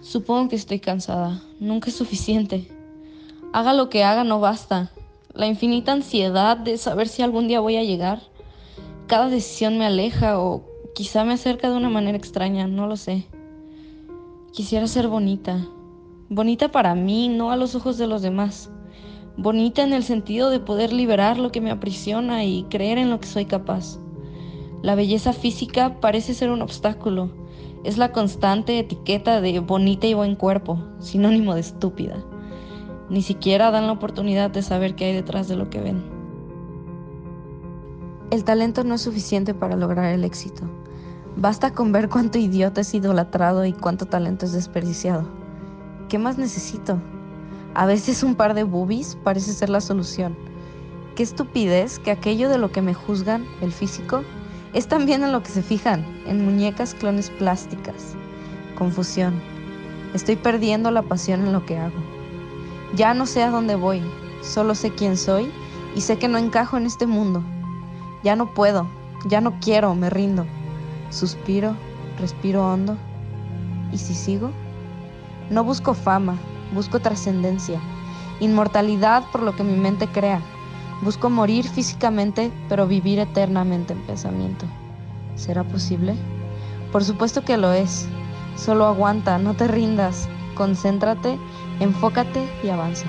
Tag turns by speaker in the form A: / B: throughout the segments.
A: Supongo que estoy cansada. Nunca es suficiente. Haga lo que haga, no basta. La infinita ansiedad de saber si algún día voy a llegar. Cada decisión me aleja o quizá me acerca de una manera extraña, no lo sé. Quisiera ser bonita. Bonita para mí, no a los ojos de los demás. Bonita en el sentido de poder liberar lo que me aprisiona y creer en lo que soy capaz. La belleza física parece ser un obstáculo. Es la constante etiqueta de bonita y buen cuerpo, sinónimo de estúpida. Ni siquiera dan la oportunidad de saber qué hay detrás de lo que ven. El talento no es suficiente para lograr el éxito. Basta con ver cuánto idiota es idolatrado y cuánto talento es desperdiciado. ¿Qué más necesito? A veces un par de boobies parece ser la solución. Qué estupidez que aquello de lo que me juzgan, el físico, es también en lo que se fijan, en muñecas clones plásticas. Confusión. Estoy perdiendo la pasión en lo que hago. Ya no sé a dónde voy, solo sé quién soy y sé que no encajo en este mundo. Ya no puedo, ya no quiero, me rindo. Suspiro, respiro hondo. ¿Y si sigo? No busco fama, busco trascendencia, inmortalidad por lo que mi mente crea Busco morir físicamente, pero vivir eternamente en pensamiento. ¿Será posible? Por supuesto que lo es. Solo aguanta, no te rindas. Concéntrate, enfócate y avanza.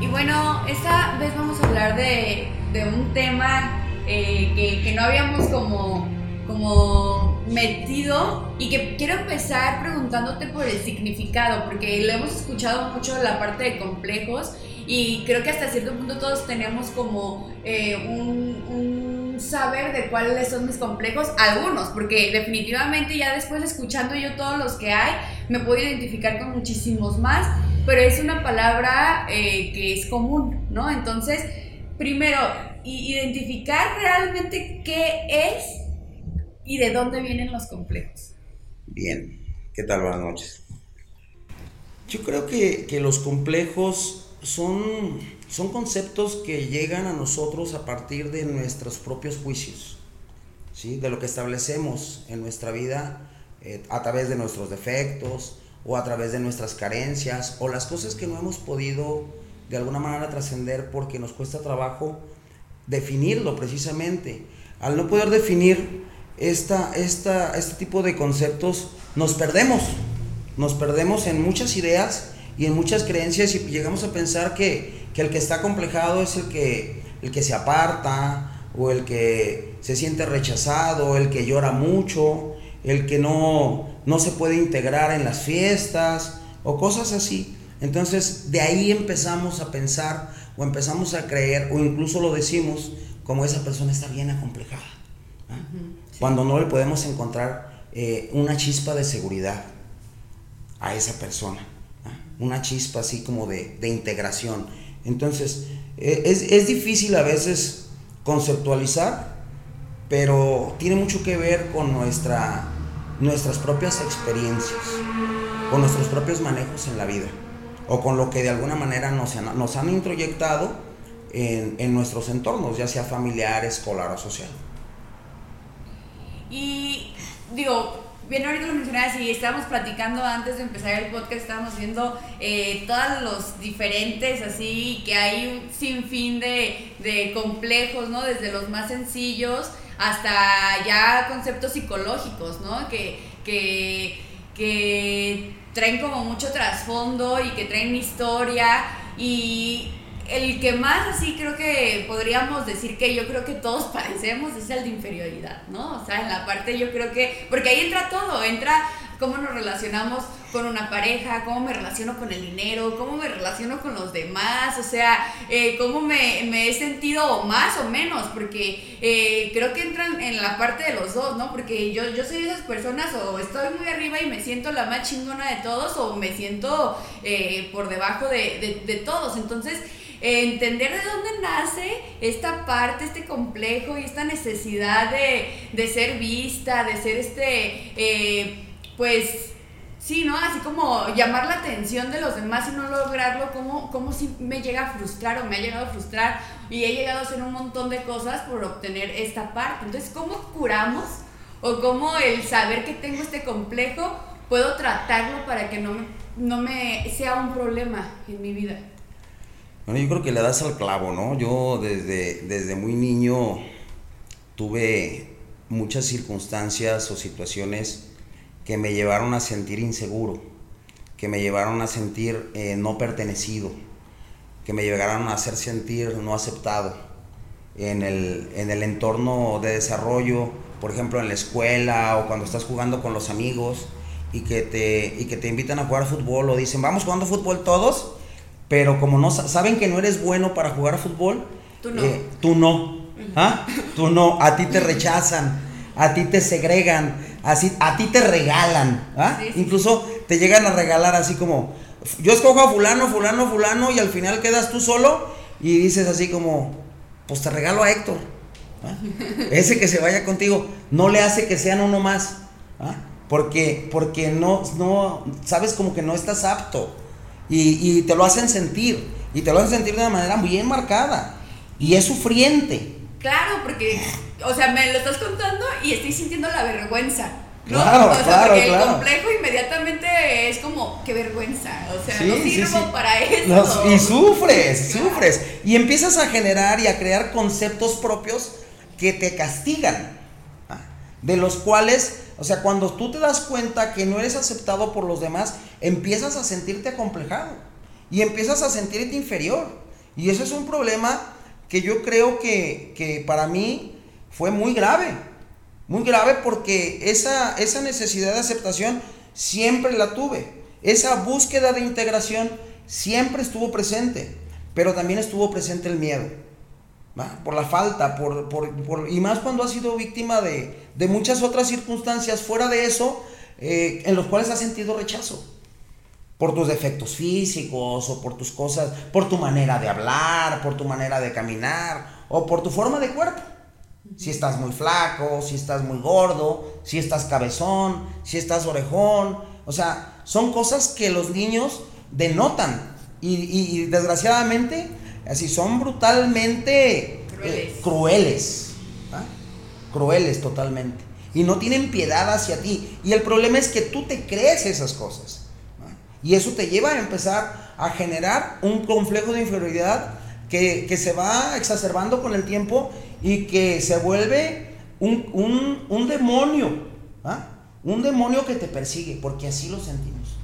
B: Y bueno, esta vez vamos a hablar de, un tema eh, que, que no habíamos como como metido y que quiero empezar preguntándote por el significado, porque lo hemos escuchado mucho en la parte de complejos y creo que hasta cierto punto todos tenemos como eh, un, un, saber de cuáles son mis complejos, algunos, porque definitivamente ya después escuchando yo todos los que hay, me puedo identificar con muchísimos más, pero es una palabra eh, que es común, ¿no? Entonces, primero, identificar realmente qué es y de dónde vienen los complejos.
C: Bien, ¿qué tal? Buenas noches. Yo creo que, los complejos son, son conceptos que llegan a nosotros a partir de nuestros propios juicios, ¿sí? de lo que establecemos en nuestra vida eh, a través de nuestros defectos o a través de nuestras carencias o las cosas que no hemos podido de alguna manera trascender porque nos cuesta trabajo definirlo precisamente. Al no poder definir esta, este tipo de conceptos, nos perdemos. Nos perdemos en muchas ideas y en muchas creencias y llegamos a pensar que, el que está complejado es el que, el que se aparta o el que se siente rechazado, el que llora mucho, el que no, no se puede integrar en las fiestas o cosas así. Entonces de ahí empezamos a pensar o empezamos a creer o incluso lo decimos como esa persona está bien acomplejada cuando no le podemos encontrar eh, una chispa de seguridad a esa persona, una chispa así como de, integración. Entonces, e, es, difícil a veces conceptualizar, pero tiene mucho que ver con nuestra, nuestras propias experiencias, con nuestros propios manejos en la vida, o con lo que de alguna manera nos, nos han introyectado en, en nuestros entornos, ya sea familiar, escolar o social.
B: Y digo, bien ahorita lo mencionabas y estábamos platicando antes de empezar el podcast, estábamos viendo eh, todos los diferentes así, que hay un sinfín de, de complejos, ¿no? Desde los más sencillos hasta ya conceptos psicológicos, ¿no? Que, que, que traen como mucho trasfondo y que traen historia y el que más así creo que podríamos decir que yo creo que todos padecemos es el de inferioridad, ¿no? O sea, en la parte yo creo que, porque ahí entra todo, entra cómo nos relacionamos con una pareja, cómo me relaciono con el dinero, cómo me relaciono con los demás, o sea, eh, cómo me, he sentido más o menos, porque eh, creo que entran en la parte de los dos, ¿no? Porque yo, yo soy de esas personas o estoy muy arriba y me siento la más chingona de todos o me siento eh, por debajo de, de todos, entonces entender de dónde nace esta parte, este complejo y esta necesidad de, ser vista, de ser este, eh, pues, Sí, ¿no? Así como llamar la atención de los demás y no lograrlo, como, como si me llega a frustrar o me ha llegado a frustrar y he llegado a hacer un montón de cosas por obtener esta parte. Entonces, ¿cómo curamos o cómo el saber que tengo este complejo puedo tratarlo para que no me, no me sea un problema en mi vida?
C: Bueno, yo creo que le das al clavo, ¿no? Yo desde, desde muy niño tuve muchas circunstancias o situaciones que me llevaron a sentir inseguro, que me llevaron a sentir eh, no pertenecido, que me llegaron a hacer sentir no aceptado en el, en el entorno de desarrollo, por ejemplo en la escuela o cuando estás jugando con los amigos y que te, y que te invitan a jugar fútbol o dicen vamos jugando fútbol todos, pero como no saben que no eres bueno para jugar fútbol,
B: tú no.
C: Eh, tú no, ¿ah? tú no, a ti te rechazan, a ti te segregan, así, a ti te regalan, ¿ah? Incluso te llegan a regalar así como, yo escojo a fulano, fulano, fulano, y al final quedas tú solo y dices así como, pues te regalo a Héctor. ¿ah? Ese que se vaya contigo, no le hace que sean uno más. Porque, porque no, no, sabes como que no estás apto. Y, y, te lo hacen sentir. Y te lo hacen sentir de una manera bien marcada. Y es sufriente.
B: Claro, porque o sea, me lo estás contando y estoy sintiendo la vergüenza. ¿no?
C: Claro,
B: o sea,
C: claro,
B: porque
C: claro.
B: el complejo inmediatamente es como, qué vergüenza. O sea, no sirvo para eso.
C: y sufres, sufres. Y empiezas a generar y a crear conceptos propios que te castigan. ¿ah? De los cuales, o sea, cuando tú te das cuenta que no eres aceptado por los demás, empiezas a sentirte acomplejado. Y empiezas a sentirte inferior. Y eso es un problema que yo creo que, que para mí fue muy grave. Muy grave porque esa, esa necesidad de aceptación siempre la tuve. Esa búsqueda de integración siempre estuvo presente. Pero también estuvo presente el miedo. Por la falta, por, por, y más cuando has sido víctima de, de, muchas otras circunstancias fuera de eso, eh, en los cuales has sentido rechazo. Por tus defectos físicos o por tus cosas, por tu manera de hablar, por tu manera de caminar o por tu forma de cuerpo. Si estás muy flaco, si estás muy gordo, si estás cabezón, si estás orejón. O sea, son cosas que los niños denotan. Y, desgraciadamente, así son brutalmente
B: eh,
C: crueles. ¿ah? Crueles totalmente. Y no tienen piedad hacia ti. Y el problema es que tú te crees esas cosas. ¿ah? Y eso te lleva a empezar a generar un complejo de inferioridad que, que se va exacerbando con el tiempo y que se vuelve un, demonio, ¿ah? un demonio que te persigue, porque así lo sentimos.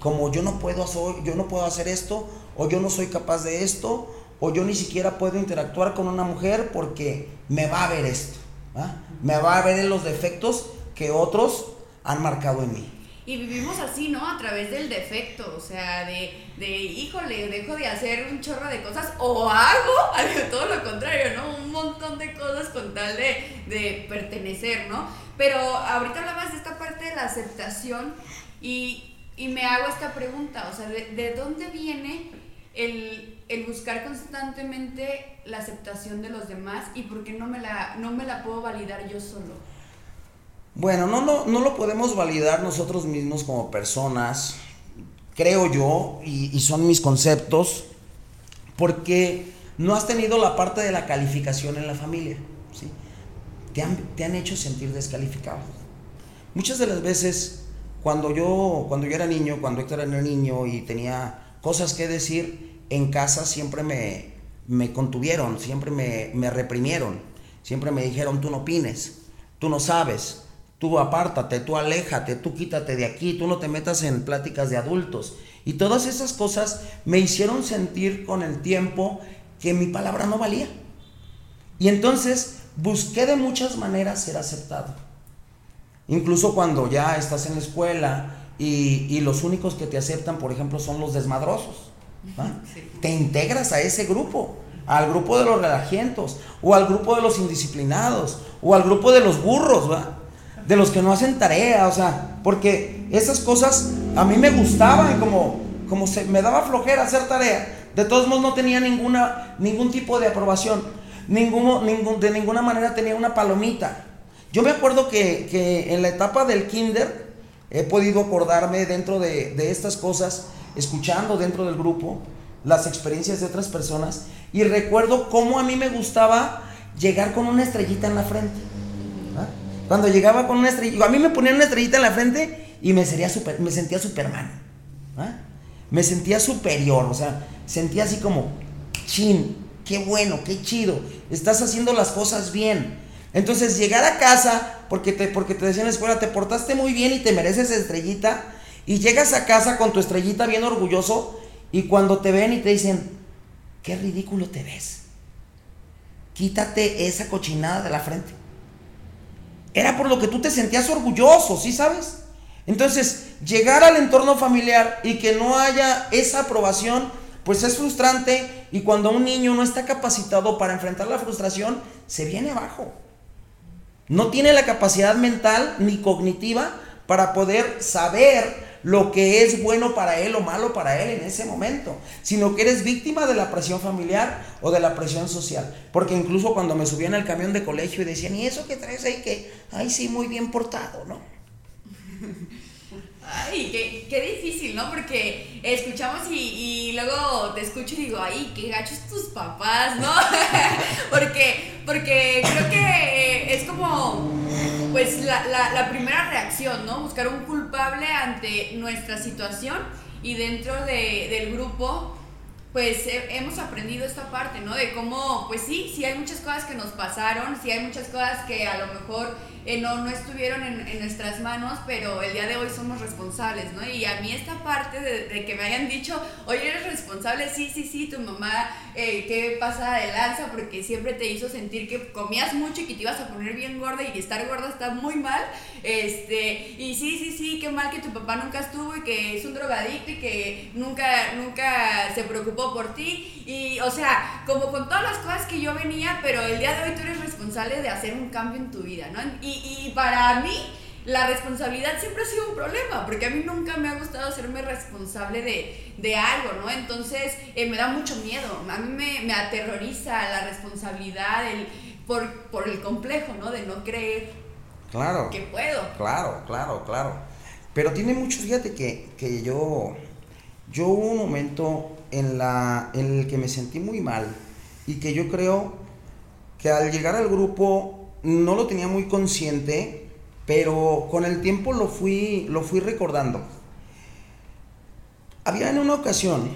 C: Como yo no puedo hacer, yo no puedo hacer esto, o yo no soy capaz de esto, o yo ni siquiera puedo interactuar con una mujer porque me va a ver esto, ¿ah? me va a ver en los defectos que otros han marcado en mí.
B: Y vivimos así, ¿no? A través del defecto, o sea, de, de, híjole, dejo de hacer un chorro de cosas o hago todo lo contrario, ¿no? Un montón de cosas con tal de, de pertenecer, ¿no? Pero ahorita hablabas de esta parte de la aceptación y, y me hago esta pregunta, o sea, ¿de, de dónde viene el, el, buscar constantemente la aceptación de los demás y por qué no me la, no me la puedo validar yo solo?
C: Bueno, no, no, no lo podemos validar nosotros mismos como personas, creo yo, y, son mis conceptos, porque no has tenido la parte de la calificación en la familia. ¿sí? Te, han, te han hecho sentir descalificado. Muchas de las veces, cuando yo, cuando yo era niño, cuando Héctor era niño y tenía cosas que decir, en casa siempre me, me contuvieron, siempre me, me reprimieron, siempre me dijeron, tú no opines, tú no sabes, tú apártate, tú aléjate, tú quítate de aquí, tú no te metas en pláticas de adultos. Y todas esas cosas me hicieron sentir con el tiempo que mi palabra no valía. Y entonces busqué de muchas maneras ser aceptado. Incluso cuando ya estás en la escuela y, los únicos que te aceptan, por ejemplo, son los desmadrosos. Te integras a ese grupo, al grupo de los relajientos, o al grupo de los indisciplinados, o al grupo de los burros, ¿va? de los que no hacen tarea, o sea, porque esas cosas a mí me gustaban, como, como se, me daba flojera hacer tarea. De todos modos no tenía ninguna, ningún tipo de aprobación, ninguno, ningún, de ninguna manera tenía una palomita. Yo me acuerdo que, que en la etapa del kinder, he podido acordarme dentro de, de estas cosas, escuchando dentro del grupo las experiencias de otras personas y recuerdo cómo a mí me gustaba llegar con una estrellita en la frente. Cuando llegaba con una estrellita, a mí me ponían una estrellita en la frente y me, sería super, me sentía Superman. Me sentía superior, o sea, sentía así como, chin, qué bueno, qué chido, estás haciendo las cosas bien. Entonces llegar a casa, porque te, porque te decía en la escuela, te portaste muy bien y te mereces estrellita, y llegas a casa con tu estrellita bien orgulloso, y cuando te ven y te dicen, qué ridículo te ves, quítate esa cochinada de la frente. Era por lo que tú te sentías orgulloso, ¿sí sabes? Entonces, llegar al entorno familiar y que no haya esa aprobación, pues es frustrante y cuando un niño no está capacitado para enfrentar la frustración, se viene abajo. No tiene la capacidad mental ni cognitiva para poder saber lo que es bueno para él o malo para él en ese momento, sino que eres víctima de la presión familiar o de la presión social. Porque incluso cuando me subían al camión de colegio y decían, ¿y eso que traes ahí? Que, ay, sí, muy bien portado, ¿no?
B: Ay, qué, qué, difícil, ¿no? Porque escuchamos y, y, luego te escucho y digo, ay, qué gachos tus papás, ¿no? porque, porque pues, la, la, la, primera reacción, ¿no? Buscar un culpable ante nuestra situación y dentro de, del grupo, pues hemos aprendido esta parte, ¿no? De cómo, pues sí, sí hay muchas cosas que nos pasaron, sí hay muchas cosas que a lo mejor eh, no, no estuvieron en, nuestras manos, pero el día de hoy somos responsables, ¿no? Y a mí esta parte de, que me hayan dicho, oye, eres responsable, sí, sí, sí, tu mamá, eh, ¿qué pasa de lanza? Porque siempre te hizo sentir que comías mucho y que te ibas a poner bien gorda y estar gorda está muy mal, este, y sí, sí, sí, qué mal que tu papá nunca estuvo y que es un drogadicto y que nunca, nunca se preocupó por ti, y, o sea, como con todas las cosas que yo venía, pero el día de hoy tú eres responsable de hacer un cambio en tu vida, ¿no? Y, y, para mí la responsabilidad siempre ha sido un problema, porque a mí nunca me ha gustado hacerme responsable de, de algo, ¿no? Entonces eh, me da mucho miedo, a mí me, me aterroriza la responsabilidad el, por, por, el complejo, ¿no? De no creer
C: claro,
B: que puedo.
C: Claro, claro, claro. Pero tiene mucho, fíjate que, que yo, yo hubo un momento en, la, el que me sentí muy mal y que yo creo que al llegar al grupo no lo tenía muy consciente, pero con el tiempo lo fui, lo fui recordando. Había en una ocasión,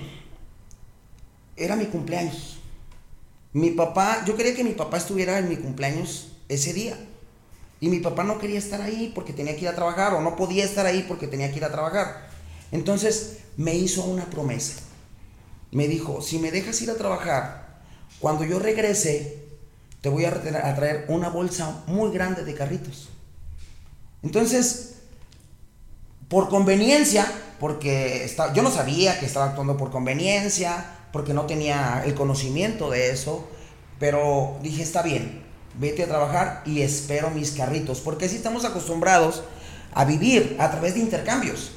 C: era mi cumpleaños. Mi papá, yo quería que mi papá estuviera en mi cumpleaños ese día. Y mi papá no quería estar ahí porque tenía que ir a trabajar o no podía estar ahí porque tenía que ir a trabajar. Entonces me hizo una promesa. Me dijo, si me dejas ir a trabajar, cuando yo regrese, te voy a traer una bolsa muy grande de carritos. Entonces, por conveniencia, porque yo no sabía que estaba actuando por conveniencia, porque no tenía el conocimiento de eso, pero dije, está bien, vete a trabajar y espero mis carritos, porque así estamos acostumbrados a vivir a través de intercambios,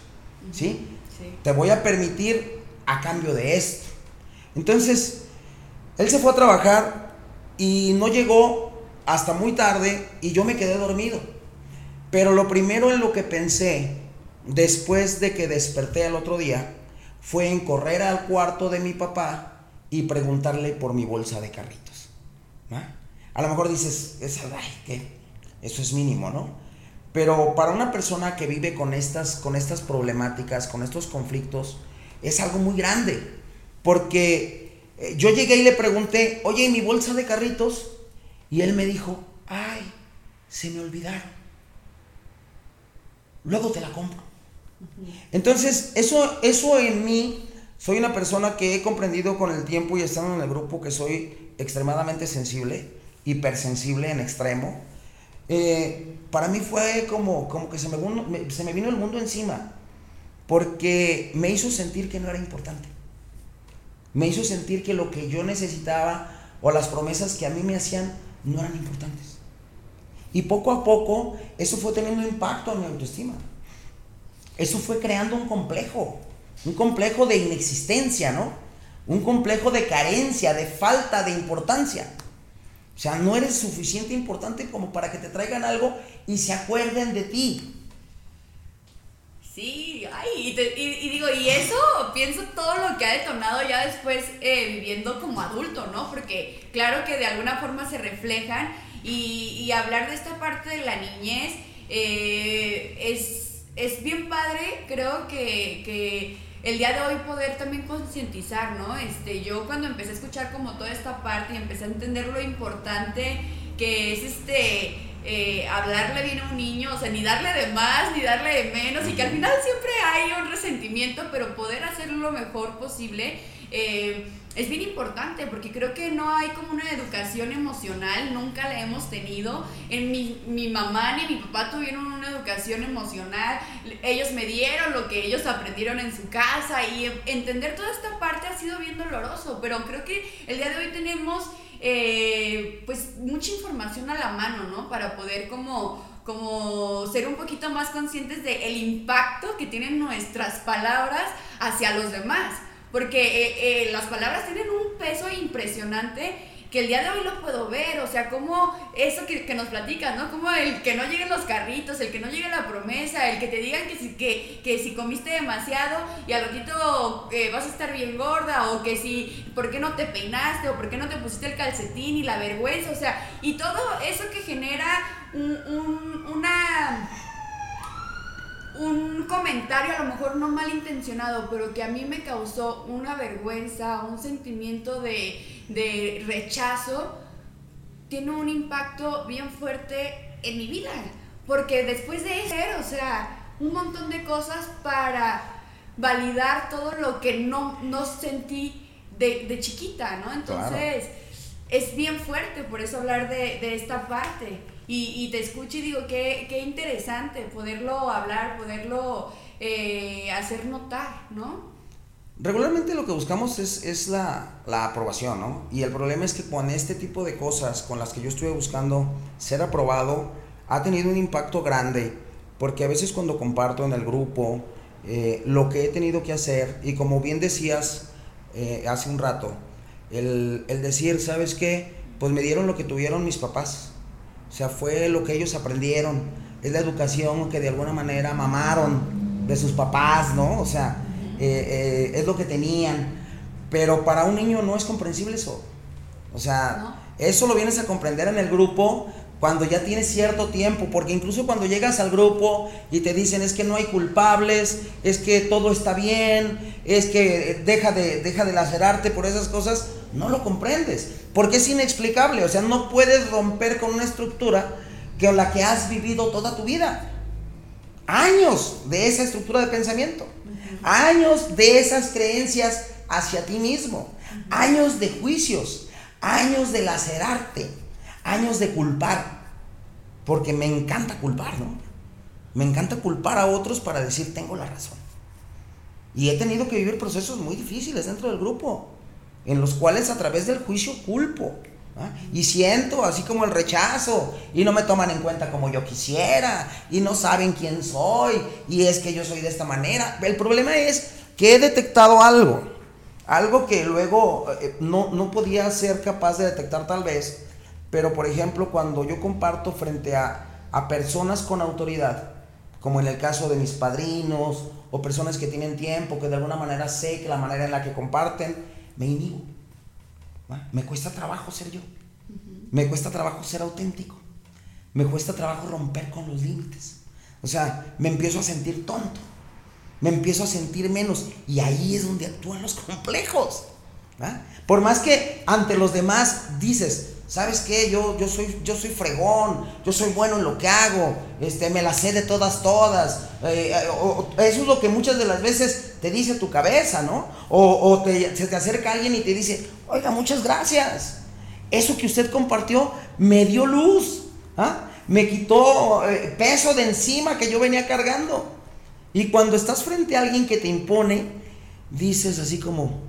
C: ¿sí? sí. Te voy a permitir a cambio de esto. Entonces, él se fue a trabajar y no llegó hasta muy tarde y yo me quedé dormido. Pero lo primero en lo que pensé después de que desperté el otro día fue en correr al cuarto de mi papá y preguntarle por mi bolsa de carritos. A lo mejor dices, que eso es mínimo, ¿no? Pero para una persona que vive con estas, con estas problemáticas, con estos conflictos, es algo muy grande. Porque eh, yo llegué y le pregunté, oye, ¿y mi bolsa de carritos? Y él me dijo, ay, se me olvidaron. Luego te la compro. Entonces, eso, eso en mí, soy una persona que he comprendido con el tiempo y estando en el grupo que soy extremadamente sensible, hipersensible en extremo. Eh, para mí fue como, como que se me, se me vino el mundo encima, porque me hizo sentir que no era importante me hizo sentir que lo que yo necesitaba o las promesas que a mí me hacían no eran importantes. Y poco a poco eso fue teniendo impacto en mi autoestima. Eso fue creando un complejo, un complejo de inexistencia, ¿no? Un complejo de carencia, de falta de importancia. O sea, no eres suficiente importante como para que te traigan algo y se acuerden de ti.
B: Sí, ay, y, digo, y eso pienso todo lo que ha detonado ya después eh, viviendo como adulto, ¿no? Porque claro que de alguna forma se reflejan y, hablar de esta parte de la niñez eh, es, es bien padre, creo que, que el día de hoy poder también concientizar, ¿no? Este, yo cuando empecé a escuchar como toda esta parte y empecé a entender lo importante que es este eh, hablarle bien a un niño, o sea, ni darle de más, ni darle de menos, y que al final siempre hay un resentimiento, pero poder hacerlo lo mejor posible. Eh, es bien importante porque creo que no hay como una educación emocional, nunca la hemos tenido. En mi, mi, mamá ni mi papá tuvieron una educación emocional, ellos me dieron lo que ellos aprendieron en su casa y entender toda esta parte ha sido bien doloroso, pero creo que el día de hoy tenemos eh, pues mucha información a la mano, ¿no? Para poder como, como ser un poquito más conscientes del el impacto que tienen nuestras palabras hacia los demás. Porque eh, eh, las palabras tienen un peso impresionante que el día de hoy lo puedo ver, o sea, como eso que, que nos platicas, ¿no? Como el que no lleguen los carritos, el que no llegue la promesa, el que te digan que si, que, que si comiste demasiado y al ratito eh, vas a estar bien gorda, o que si, ¿por qué no te peinaste? o ¿por qué no te pusiste el calcetín y la vergüenza? O sea, y todo eso que genera un, una un comentario a lo mejor no malintencionado, pero que a mí me causó una vergüenza, un sentimiento de, rechazo, tiene un impacto bien fuerte en mi vida. Porque después de eso, o sea, un montón de cosas para validar todo lo que no, no sentí de, chiquita, ¿no? Entonces, es bien fuerte por eso hablar de, de esta parte y, te escucho y digo, qué, qué interesante poderlo hablar, poderlo eh, hacer notar, ¿no?
C: Regularmente lo que buscamos es, es la, la, aprobación, ¿no? Y el problema es que con este tipo de cosas con las que yo estuve buscando ser aprobado, ha tenido un impacto grande, porque a veces cuando comparto en el grupo eh, lo que he tenido que hacer, y como bien decías eh, hace un rato, el, el decir, ¿sabes qué? Pues me dieron lo que tuvieron mis papás o sea, fue lo que ellos aprendieron. Es la educación que de alguna manera mamaron de sus papás, ¿no? O sea, eh, eh, es lo que tenían. Pero para un niño no es comprensible eso. O sea, eso lo vienes a comprender en el grupo cuando ya tienes cierto tiempo, porque incluso cuando llegas al grupo y te dicen es que no hay culpables, es que todo está bien, es que deja de, deja de lacerarte por esas cosas, no lo comprendes, porque es inexplicable, o sea, no puedes romper con una estructura que la que has vivido toda tu vida. Años de esa estructura de pensamiento, años de esas creencias hacia ti mismo, años de juicios, años de lacerarte, años de culpar, porque me encanta culpar, ¿no? Me encanta culpar a otros para decir tengo la razón. Y he tenido que vivir procesos muy difíciles dentro del grupo en los cuales a través del juicio culpo. Y siento así como el rechazo y no me toman en cuenta como yo quisiera y no saben quién soy y es que yo soy de esta manera. El problema es que he detectado algo, algo que luego eh, no, no podía ser capaz de detectar tal vez, pero por ejemplo cuando yo comparto frente a, a personas con autoridad, como en el caso de mis padrinos o personas que tienen tiempo, que de alguna manera sé que la manera en la que comparten, me inhibo. Me cuesta trabajo ser yo. Me cuesta trabajo ser auténtico. Me cuesta trabajo romper con los límites. O sea, me empiezo a sentir tonto. Me empiezo a sentir menos. Y ahí es donde actúan los complejos. Por más que ante los demás dices, ¿sabes qué? Yo, yo, soy, yo soy fregón, yo soy bueno en lo que hago, este, me la sé de todas, todas. Eh, eh, eso es lo que muchas de las veces te dice tu cabeza, ¿no? O, se te acerca alguien y te dice, oiga, muchas gracias. Eso que usted compartió me dio luz, ¿ah? me quitó eh, peso de encima que yo venía cargando. Y cuando estás frente a alguien que te impone, dices así como,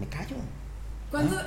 C: me callo.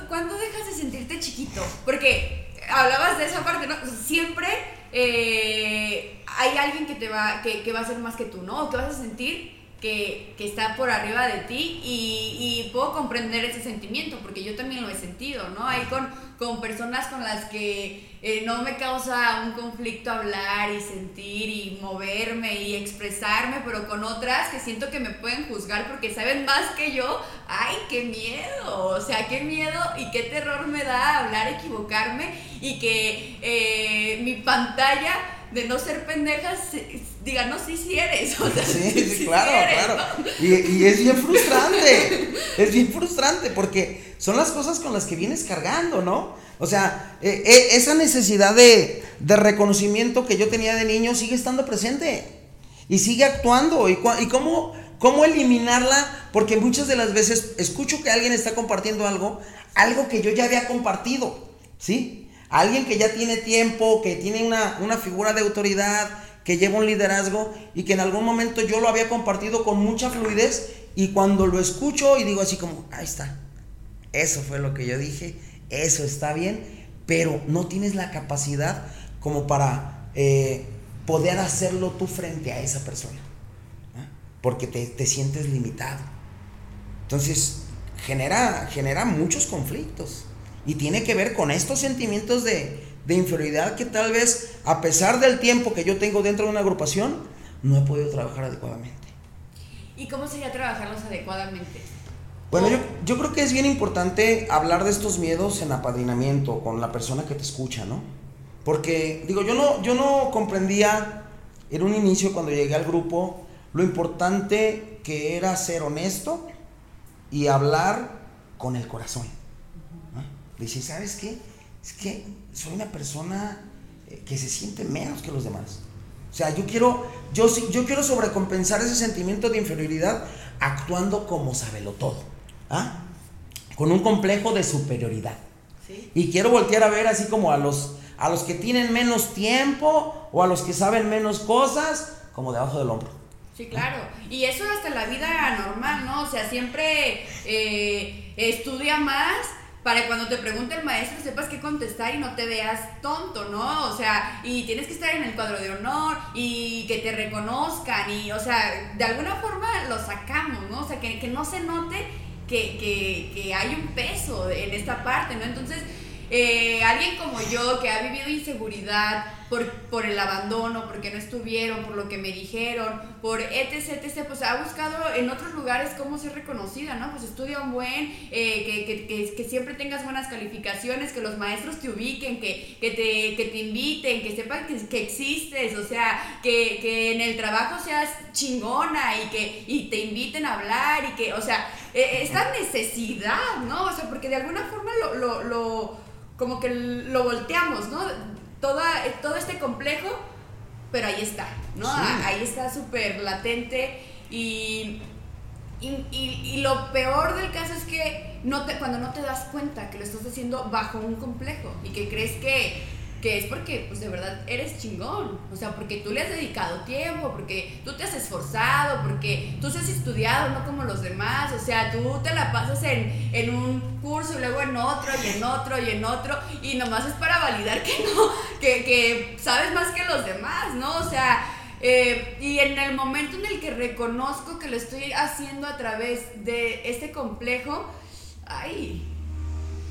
B: ¿Cuándo, dejas de sentirte chiquito? Porque hablabas de esa parte, ¿no? Siempre eh, hay alguien que te va, que, va a ser más que tú, ¿no? O que vas a sentir que, está por arriba de ti y, puedo comprender ese sentimiento porque yo también lo he sentido, ¿no? Hay con, con personas con las que eh, no me causa un conflicto hablar y sentir y moverme y expresarme, pero con otras que siento que me pueden juzgar porque saben más que yo, ¡ay, qué miedo! O sea, qué miedo y qué terror me da hablar, equivocarme y que eh, mi pantalla de no ser pendejas, diga, no, sí, sí eres. O sea, sí,
C: claro, claro. Y, es bien frustrante, es bien frustrante porque son las cosas con las que vienes cargando, ¿no? O sea, eh, eh, esa necesidad de, reconocimiento que yo tenía de niño sigue estando presente y sigue actuando. ¿Y, y cómo, cómo eliminarla? Porque muchas de las veces escucho que alguien está compartiendo algo, algo que yo ya había compartido, ¿sí? Alguien que ya tiene tiempo, que tiene una, figura de autoridad, que lleva un liderazgo y que en algún momento yo lo había compartido con mucha fluidez y cuando lo escucho y digo así como, ahí está, eso fue lo que yo dije, eso está bien, pero no tienes la capacidad como para eh, poder hacerlo tú frente a esa persona, porque te, te, sientes limitado. Entonces, genera, genera muchos conflictos. Y tiene que ver con estos sentimientos de, inferioridad que tal vez, a pesar del tiempo que yo tengo dentro de una agrupación, no he podido trabajar adecuadamente.
B: ¿Y cómo sería trabajarlos adecuadamente?
C: Bueno, yo, yo, creo que es bien importante hablar de estos miedos en apadrinamiento con la persona que te escucha, ¿no? Porque, digo, yo no, yo no comprendía en un inicio cuando llegué al grupo lo importante que era ser honesto y hablar con el corazón. Dice, ¿sabes qué? Es que soy una persona eh, que se siente menos que los demás. O sea, yo quiero, yo, yo quiero sobrecompensar ese sentimiento de inferioridad actuando como sabelo todo. ¿ah? Con un complejo de superioridad. Y quiero voltear a ver así como a los, a los que tienen menos tiempo o a los que saben menos cosas, como debajo del hombro.
B: Sí, claro. Y eso hasta la vida normal, ¿no? O sea, siempre eh, estudia más para cuando te pregunte el maestro sepas qué contestar y no te veas tonto, ¿no? O sea, y tienes que estar en el cuadro de honor y que te reconozcan y, o sea, de alguna forma lo sacamos, ¿no? O sea, que, que no se note que, que, que hay un peso en esta parte, ¿no? Entonces, eh, alguien como yo que ha vivido inseguridad por, por, el abandono, porque no estuvieron, por lo que me dijeron, por etc, etc, pues ha buscado en otros lugares cómo ser reconocida, ¿no? Pues estudia un buen, eh, que, que, que, que, siempre tengas buenas calificaciones, que los maestros te ubiquen, que, que, te, que te inviten, que sepan que, existes, o sea, que, en el trabajo seas chingona y que y te inviten a hablar y que, o sea, e, esta necesidad, ¿no? O sea, porque de alguna forma lo, lo, lo como que lo volteamos, ¿no? Toda, todo este complejo, pero ahí está, ¿no? Ahí está súper latente y, y, lo peor del caso es que no te, cuando no te das cuenta que lo estás haciendo bajo un complejo y que crees que que es porque, pues de verdad, eres chingón. O sea, porque tú le has dedicado tiempo, porque tú te has esforzado, porque tú has estudiado, no como los demás. O sea, tú te la pasas en, en un curso y luego en otro y en otro y en otro. Y nomás es para validar que no, que, que sabes más que los demás, ¿no? O sea, eh, y en el momento en el que reconozco que lo estoy haciendo a través de este complejo, ay,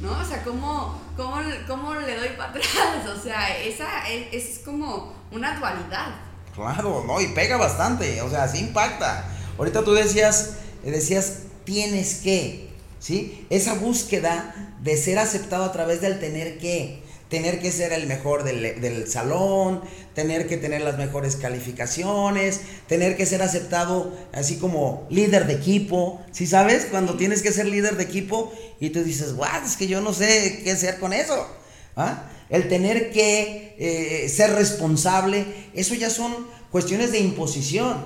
B: ¿no? O sea, ¿cómo, cómo, cómo le doy para atrás? O sea, esa es, como una dualidad.
C: Claro, ¿no? Y pega bastante, o sea, sí impacta. Ahorita tú decías, decías, tienes que, ¿sí? Esa búsqueda de ser aceptado a través del tener que tener que ser el mejor del, salón, tener que tener las mejores calificaciones, tener que ser aceptado así como líder de equipo, ¿sí sabes? Cuando tienes que ser líder de equipo y tú dices, guau, es que yo no sé qué hacer con eso. ¿Ah? El tener que eh, ser responsable, eso ya son cuestiones de imposición.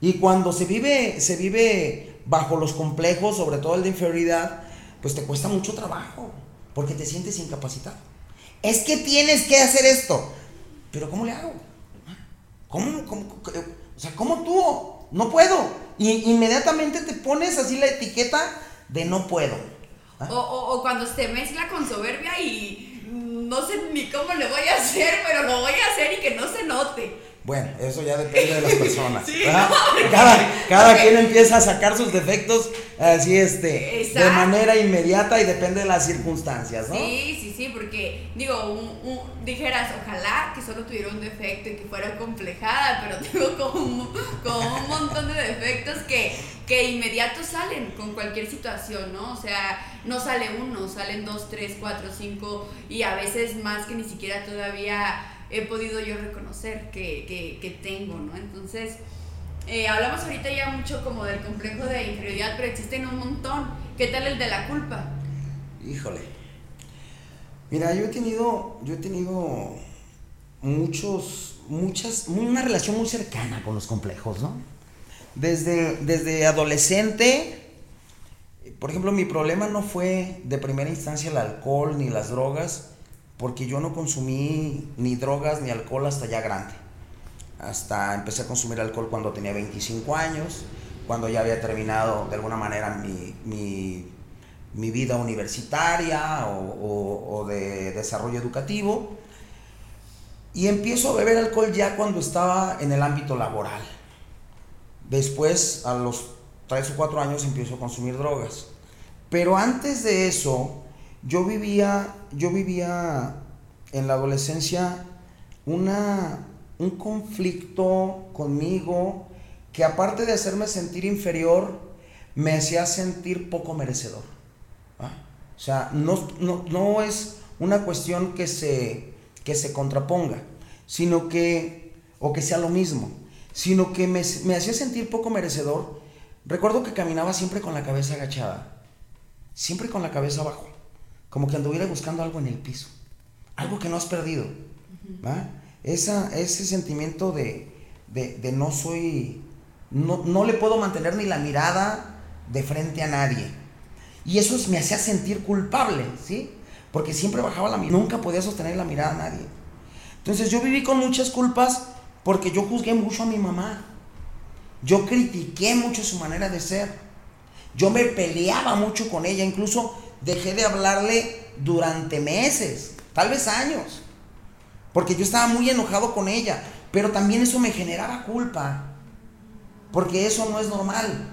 C: Y cuando se vive, se vive bajo los complejos, sobre todo el de inferioridad, pues te cuesta mucho trabajo, porque te sientes incapacitado es que tienes que hacer esto. Pero ¿cómo le hago? ¿Cómo, cómo, o sea, ¿cómo tú? No puedo. Y inmediatamente te pones así la etiqueta de no puedo.
B: ¿Ah? O, cuando se mezcla con soberbia y no sé ni cómo le voy a hacer, pero lo voy a hacer y que no se note.
C: Bueno, eso ya depende de las personas. Cada, quien empieza a sacar sus defectos así este de manera inmediata y depende de las circunstancias, ¿no?
B: Sí, sí, sí, porque digo, dijeras, ojalá que solo tuviera un defecto y que fuera complejada, pero tengo como, como un montón de defectos que, que inmediato salen con cualquier situación, ¿no? O sea, no sale uno, salen dos, tres, cuatro, cinco y a veces más que ni siquiera todavía he podido yo reconocer que, que, tengo, ¿no? Entonces, eh, hablamos ahorita ya mucho como del complejo de inferioridad, pero existen un montón. ¿Qué tal el de la culpa?
C: Híjole. Mira, yo he tenido, yo he tenido muchos, muchas, una relación muy cercana con los complejos, ¿no? Desde, desde adolescente, por ejemplo, mi problema no fue de primera instancia el alcohol ni las drogas, porque yo no consumí ni drogas ni alcohol hasta ya grande. Hasta empecé a consumir alcohol cuando tenía 25 años, cuando ya había terminado de alguna manera mi, vida universitaria o, o, de desarrollo educativo. Y empiezo a beber alcohol ya cuando estaba en el ámbito laboral. Después, a los 3 o 4 años, empiezo a consumir drogas. Pero antes de eso, yo vivía, yo vivía en la adolescencia una, un conflicto conmigo que aparte de hacerme sentir inferior, me hacía sentir poco merecedor. O sea, no, no, es una cuestión que se, que se contraponga, sino que, o que sea lo mismo, sino que me, me hacía sentir poco merecedor. Recuerdo que caminaba siempre con la cabeza agachada, siempre con la cabeza abajo como que anduviera buscando algo en el piso, algo que no has perdido. Esa, ese sentimiento de, no soy, no, le puedo mantener ni la mirada de frente a nadie. Y eso me hacía sentir culpable, ¿sí? Porque siempre bajaba la mirada, nunca podía sostener la mirada a nadie. Entonces yo viví con muchas culpas porque yo juzgué mucho a mi mamá. Yo critiqué mucho su manera de ser. Yo me peleaba mucho con ella, incluso dejé de hablarle durante meses, tal vez años, porque yo estaba muy enojado con ella, pero también eso me generaba culpa, porque eso no es normal,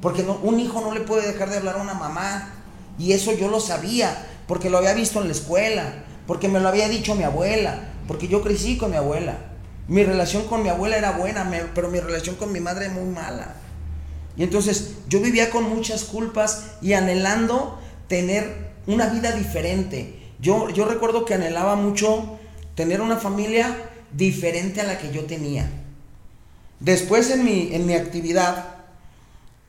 C: porque un hijo no le puede dejar de hablar a una mamá, y eso yo lo sabía, porque lo había visto en la escuela, porque me lo había dicho mi abuela, porque yo crecí con mi abuela. Mi relación con mi abuela era buena, pero mi relación con mi madre muy mala. Y entonces yo vivía con muchas culpas y anhelando tener una vida diferente. Yo, yo recuerdo que anhelaba mucho tener una familia diferente a la que yo tenía. Después en mi, en mi actividad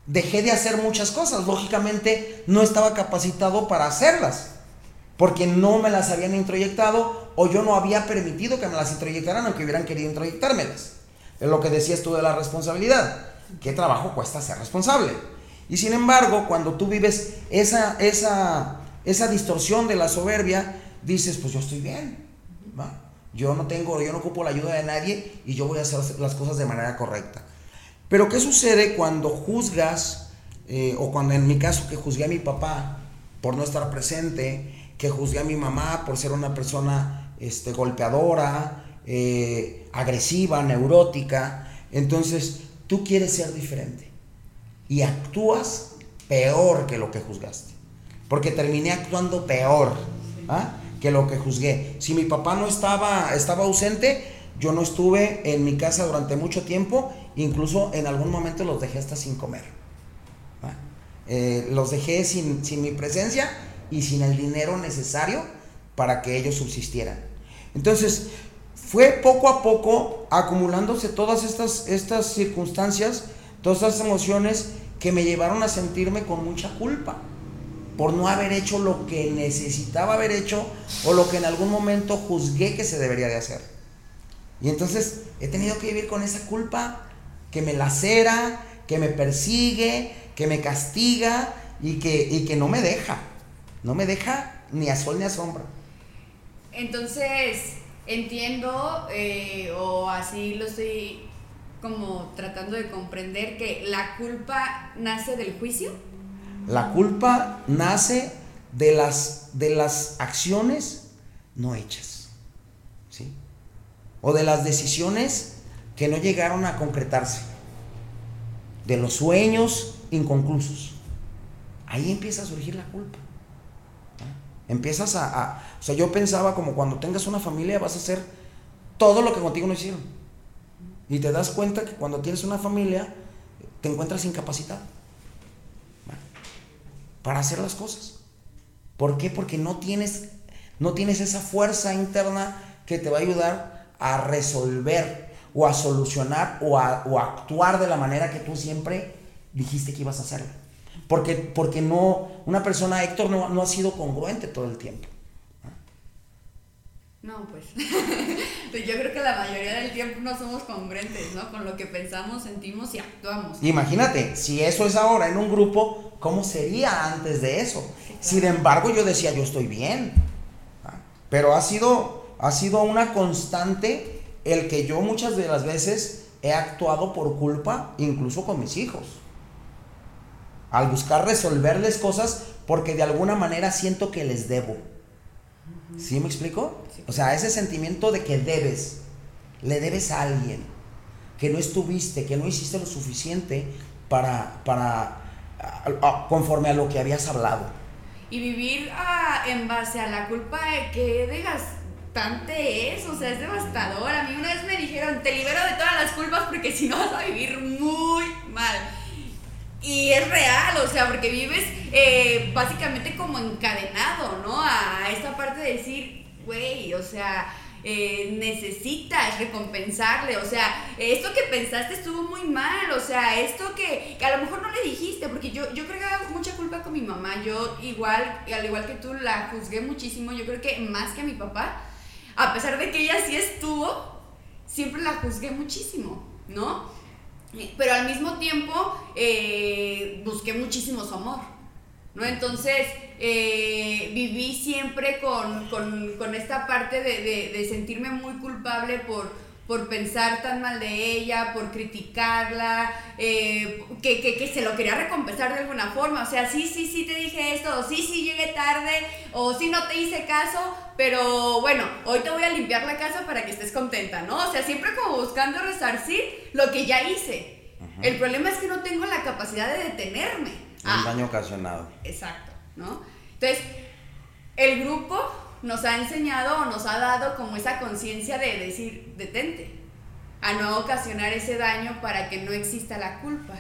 C: dejé de hacer muchas cosas. Lógicamente no estaba capacitado para hacerlas, porque no me las habían introyectado o yo no había permitido que me las introyectaran aunque hubieran querido introyectármelas. Es lo que decías tú de la responsabilidad. ¿Qué trabajo cuesta ser responsable? Y sin embargo, cuando tú vives esa, esa, esa distorsión de la soberbia, dices, pues yo estoy bien. Yo no tengo, yo no ocupo la ayuda de nadie y yo voy a hacer las cosas de manera correcta. Pero ¿qué sucede cuando juzgas, eh, o cuando en mi caso que juzgué a mi papá por no estar presente, que juzgué a mi mamá por ser una persona este, golpeadora, eh, agresiva, neurótica? Entonces, tú quieres ser diferente y actúas peor que lo que juzgaste. Porque terminé actuando peor ¿ah? que lo que juzgué. Si mi papá no estaba, estaba ausente, yo no estuve en mi casa durante mucho tiempo, incluso en algún momento los dejé hasta sin comer. ¿ah? Eh, los dejé sin, sin mi presencia y sin el dinero necesario para que ellos subsistieran. Entonces, fue poco a poco acumulándose todas estas, estas circunstancias Todas esas emociones que me llevaron a sentirme con mucha culpa por no haber hecho lo que necesitaba haber hecho o lo que en algún momento juzgué que se debería de hacer. Y entonces he tenido que vivir con esa culpa que me lacera, que me persigue, que me castiga y que, que no me deja. No me deja ni a sol ni a sombra.
B: Entonces, entiendo, eh, o así lo estoy como tratando de comprender que la culpa nace del juicio?
C: La culpa nace de las, de las acciones no hechas, ¿sí? O de las decisiones que no llegaron a concretarse, de los sueños inconclusos. Ahí empieza a surgir la culpa. Empiezas a, O sea, yo pensaba como cuando tengas una familia vas a hacer todo lo que contigo no hicieron. Y te das cuenta que cuando tienes una familia te encuentras incapacitado para hacer las cosas. ¿Por qué? Porque no tienes, no tienes esa fuerza interna que te va a ayudar a resolver o a solucionar o a, actuar de la manera que tú siempre dijiste que ibas a hacerlo. Porque, porque no, una persona, Héctor, no, no ha sido congruente todo el tiempo.
B: No, pues. yo creo que la mayoría del tiempo no somos congruentes, ¿no? Con lo que pensamos, sentimos y actuamos.
C: Imagínate, si eso es ahora en un grupo, ¿cómo sería antes de eso? Sin embargo, yo decía, yo estoy bien. Pero ha sido, ha sido una constante el que yo muchas de las veces he actuado por culpa, incluso con mis hijos. Al buscar resolverles cosas porque de alguna manera siento que les debo. ¿Sí me explico? O sea, ese sentimiento de que debes, le debes a alguien, que no estuviste, que no hiciste lo suficiente para, para conforme a lo que habías hablado.
B: Y vivir ah, en base a la culpa de que desgastante es, o sea, es devastador. A mí una vez me dijeron, te libero de todas las culpas porque si no vas a vivir muy mal. Y es real, o sea, porque vives eh, básicamente como encadenado, ¿no? A esta parte de decir, güey, o sea, eh, necesitas recompensarle, o sea, esto que pensaste estuvo muy mal, o sea, esto que, a lo mejor no le dijiste, porque yo, yo creo que mucha culpa con mi mamá, yo igual, al igual que tú, la juzgué muchísimo, yo creo que más que a mi papá, a pesar de que ella sí estuvo, siempre la juzgué muchísimo, ¿no? Pero al mismo tiempo eh, busqué muchísimo su amor, ¿no? Entonces eh, viví siempre con, esta parte de, sentirme muy culpable por, por pensar tan mal de ella, por criticarla, eh, que, se lo quería recompensar de alguna forma. O sea, sí, sí, sí te dije esto, o sí, sí llegué tarde, o sí no te hice caso, pero bueno, hoy te voy a limpiar la casa para que estés contenta, ¿no? O sea, siempre como buscando resarcir lo que ya hice. El problema es que no tengo la capacidad de detenerme.
C: Un ah. daño ocasionado.
B: Exacto, ¿no? Entonces, el grupo nos ha enseñado o nos ha dado como esa conciencia de decir, detente, a no ocasionar ese daño para que no exista la culpa.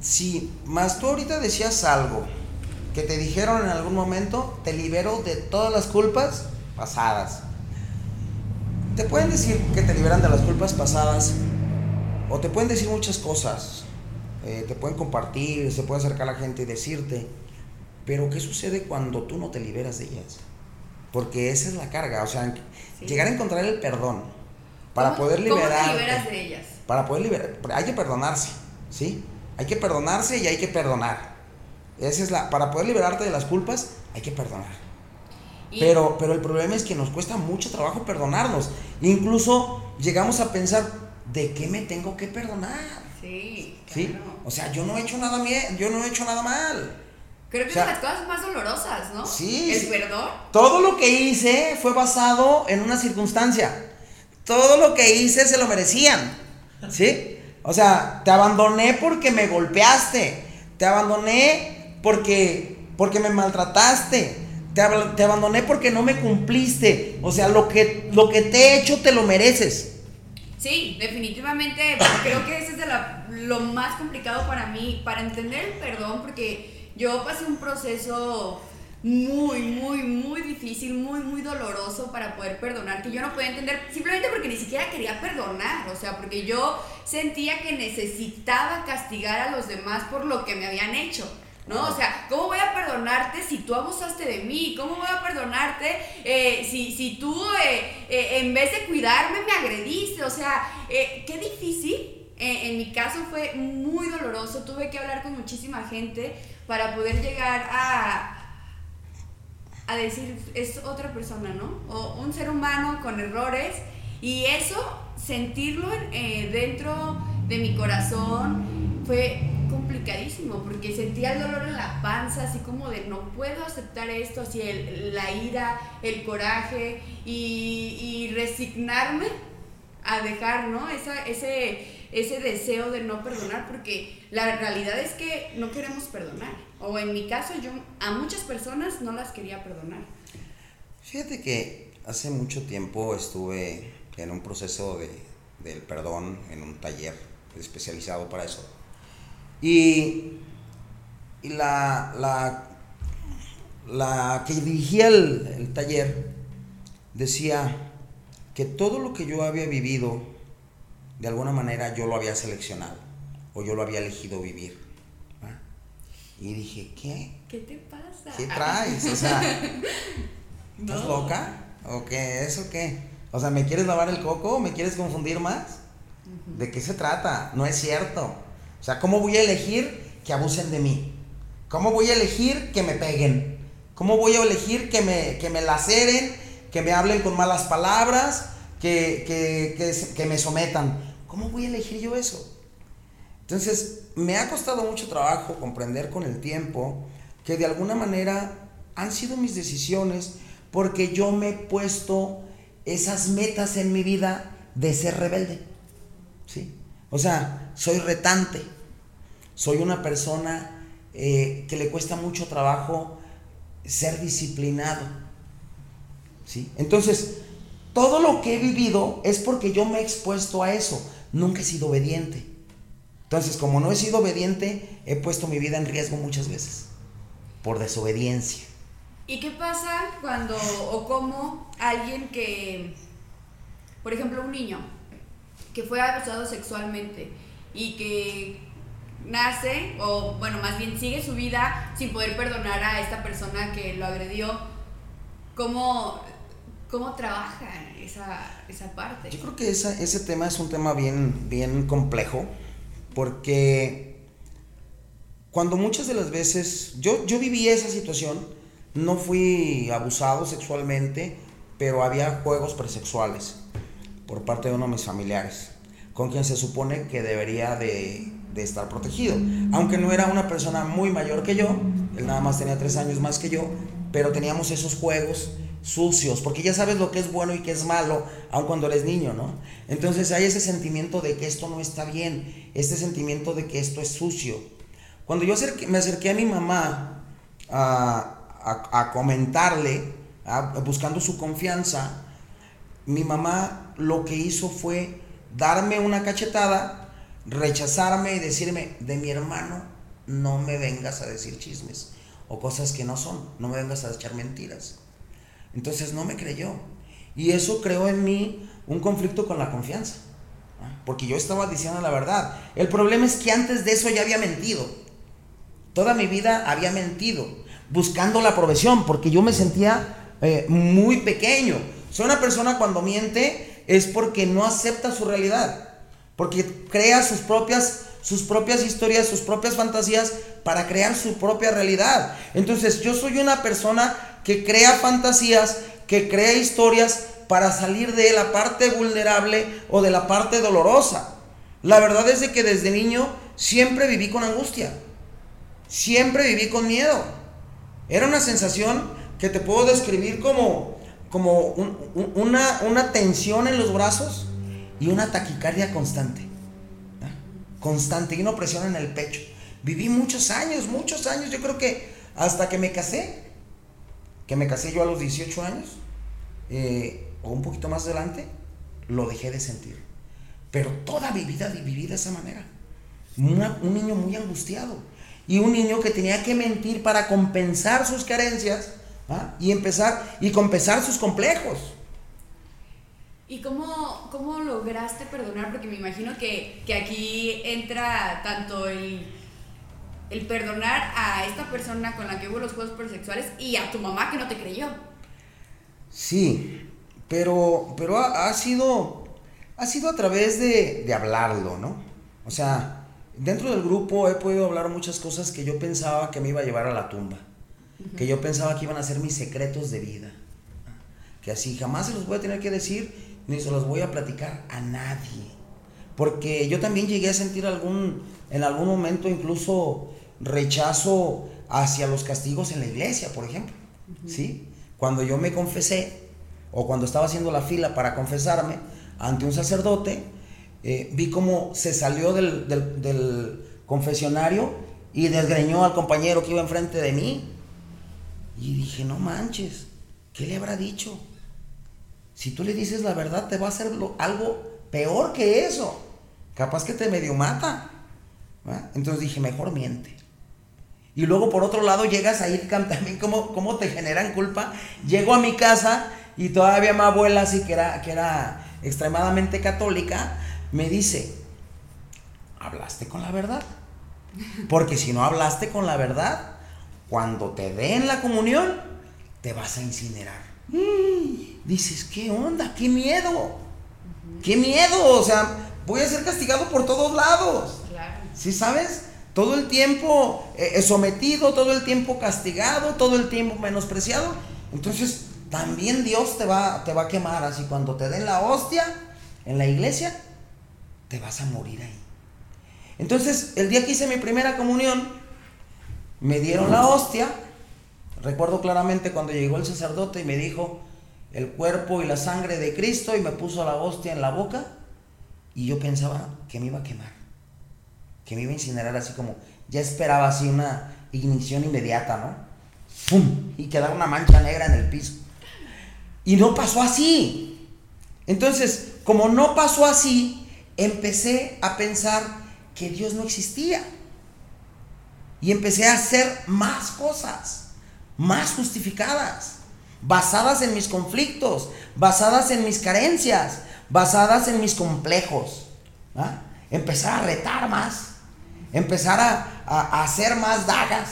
C: Sí, más tú ahorita decías algo que te dijeron en algún momento, te libero de todas las culpas pasadas. Te pueden decir que te liberan de las culpas pasadas o te pueden decir muchas cosas. Eh, te pueden compartir, se puede acercar a la gente y decirte. Pero ¿qué sucede cuando tú no te liberas de ellas? Porque esa es la carga. O sea, llegar a encontrar el perdón para poder liberar.
B: ¿Cómo te liberas de ellas?
C: Para poder liberar. Hay que perdonarse, ¿sí? Hay que perdonarse y hay que perdonar. Esa es la. Para poder liberarte de las culpas, hay que perdonar. Pero, pero el problema es que nos cuesta mucho trabajo perdonarnos. Incluso llegamos a pensar, ¿de qué me tengo que perdonar?
B: Sí.
C: ¿Sí? O sea, yo no he hecho nada yo no he hecho nada mal.
B: Creo que son las cosas más dolorosas, ¿no?
C: Sí.
B: El perdón.
C: Todo lo que hice fue basado en una circunstancia. Todo lo que hice se lo merecían. ¿Sí? O sea, te abandoné porque me golpeaste. Te abandoné porque, porque me maltrataste. Te, te abandoné porque no me cumpliste. O sea, lo que, lo que te he hecho te lo mereces.
B: Sí, definitivamente creo que ese es lo más complicado para mí, para entender el perdón, porque yo pasé un proceso muy, muy, muy difícil, muy, muy doloroso para poder perdonar, que yo no podía entender simplemente porque ni siquiera quería perdonar, o sea, porque yo sentía que necesitaba castigar a los demás por lo que me habían hecho. ¿no? O sea, ¿cómo voy a perdonarte si tú abusaste de mí? ¿Cómo voy a perdonarte eh, si, si, tú eh, eh, en vez de cuidarme me agrediste? O sea, qué difícil. en mi caso fue muy doloroso, tuve que hablar con muchísima gente para poder llegar a, a decir, es otra persona, ¿no? O un ser humano con errores y eso, sentirlo dentro de mi corazón fue complicadísimo porque sentía el dolor en la panza, así como de no puedo aceptar esto, así el, la ira, el coraje y, resignarme a dejar, ¿no? Esa, ese, ese deseo de no perdonar, porque la realidad es que no queremos perdonar. O en mi caso, yo a muchas personas no las quería perdonar.
C: Fíjate que hace mucho tiempo estuve en un proceso de, del perdón, en un taller especializado para eso. Y, y la, la, que dirigía el, el taller decía que todo lo que yo había vivido, de alguna manera yo lo había seleccionado o yo lo había elegido vivir. Y dije, ¿qué?
B: ¿Qué te pasa?
C: ¿Qué traes? O sea, ¿estás loca? ¿O qué? ¿Eso qué? O sea, ¿me quieres lavar el coco? ¿Me quieres confundir más? ¿De qué se trata? No es cierto. O sea, ¿cómo voy a elegir que abusen de mí? ¿Cómo voy a elegir que me peguen? ¿Cómo voy a elegir que me, que me laceren? Que me hablen con malas palabras? Que, que, que, que me sometan. ¿Cómo voy a elegir yo eso? Entonces, me ha costado mucho trabajo comprender con el tiempo que de alguna manera han sido mis decisiones porque yo me he puesto esas metas en mi vida de ser rebelde. ¿Sí? O sea, soy retante, soy una persona eh, que le cuesta mucho trabajo ser disciplinado. ¿Sí? Entonces, todo lo que he vivido es porque yo me he expuesto a eso, nunca he sido obediente. Entonces, como no he sido obediente, he puesto mi vida en riesgo muchas veces por desobediencia.
B: ¿Y qué pasa cuando o cómo alguien que, por ejemplo, un niño que fue abusado sexualmente y que nace, o bueno, más bien sigue su vida sin poder perdonar a esta persona que lo agredió, ¿cómo, cómo trabaja esa, esa parte?
C: Yo creo que esa, ese tema es un tema bien, bien complejo porque cuando muchas de las veces yo, yo viví esa situación, no fui abusado sexualmente, pero había juegos presexuales por parte de uno de mis familiares, con quien se supone que debería de, de estar protegido. Aunque no era una persona muy mayor que yo, él nada más tenía tres años más que yo, pero teníamos esos juegos sucios, porque ya sabes lo que es bueno y que es malo, aun cuando eres niño, ¿no? Entonces hay ese sentimiento de que esto no está bien, este sentimiento de que esto es sucio. Cuando yo me acerqué a mi mamá a, a, comentarle, buscando su confianza, mi mamá lo que hizo fue darme una cachetada, rechazarme y decirme, de mi hermano no me vengas a decir chismes o cosas que no son, no me vengas a echar mentiras. Entonces no me creyó. Y eso creó en mí un conflicto con la confianza. Porque yo estaba diciendo la verdad. El problema es que antes de eso ya había mentido. Toda mi vida había mentido. Buscando la aprobación. Porque yo me sentía eh, muy pequeño. Soy una persona cuando miente es porque no acepta su realidad. Porque crea sus propias, sus propias historias, sus propias fantasías para crear su propia realidad. Entonces yo soy una persona que crea fantasías, que crea historias para salir de la parte vulnerable o de la parte dolorosa. La verdad es de que desde niño siempre viví con angustia. Siempre viví con miedo. Era una sensación que te puedo describir como, como una, una tensión en los brazos y una taquicardia constante. Constante y una opresión en el pecho. Viví muchos años, muchos años. Yo creo que hasta que me casé, que me casé yo a los 18 años, eh, o un poquito más adelante, lo dejé de sentir. Pero toda mi vida viví de esa manera. un niño muy angustiado. Y un niño que tenía que mentir para compensar sus carencias y empezar y compensar sus complejos.
B: ¿Y cómo, cómo lograste perdonar? Porque me imagino que, que aquí entra tanto el el perdonar a esta persona con la que hubo los juegos persexuales y a tu mamá que no te creyó.
C: Sí, pero, pero ha, sido, ha sido a través de, de, hablarlo, ¿no? O sea, dentro del grupo he podido hablar muchas cosas que yo pensaba que me iba a llevar a la tumba, que yo pensaba que iban a ser mis secretos de vida, que así jamás se los voy a tener que decir ni se los voy a platicar a nadie. Porque yo también llegué a sentir algún, en algún momento incluso rechazo hacia los castigos en la iglesia, por ejemplo. ¿Sí? Cuando yo me confesé, o cuando estaba haciendo la fila para confesarme, ante un sacerdote, eh, vi cómo se salió del, del confesionario y desgreñó al compañero que iba enfrente de mí. Y dije, no manches, ¿qué le habrá dicho? Si tú le dices la verdad, te va a hacer algo peor que eso. Capaz que te medio mata. Entonces dije, mejor miente. Y luego por otro lado llegas a ir también como, como te generan culpa. Llego a mi casa y todavía mi abuela, así que era, que era extremadamente católica, me dice, ¿hablaste con la verdad? Porque si no hablaste con la verdad, cuando te den la comunión, te vas a incinerar. Dices, ¿qué onda? ¿Qué miedo? ¿Qué miedo? O sea, voy a ser castigado por todos lados. Claro. ¿Sí sabes? Todo el tiempo eh, eh, sometido, todo el tiempo castigado, todo el tiempo menospreciado. Entonces, también Dios te va, te va a quemar. Así cuando te den la hostia en la iglesia, te vas a morir ahí. Entonces, el día que hice mi primera comunión, me dieron la hostia. Recuerdo claramente cuando llegó el sacerdote y me dijo el cuerpo y la sangre de Cristo y me puso la hostia en la boca. Y yo pensaba que me iba a quemar, que me iba a incinerar así como, ya esperaba así una ignición inmediata, ¿no? ¡Pum! Y quedaba una mancha negra en el piso. Y no pasó así. Entonces, como no pasó así, empecé a pensar que Dios no existía. Y empecé a hacer más cosas, más justificadas, basadas en mis conflictos, basadas en mis carencias, basadas en mis complejos. Empezar a retar más, empezar a, hacer más dagas,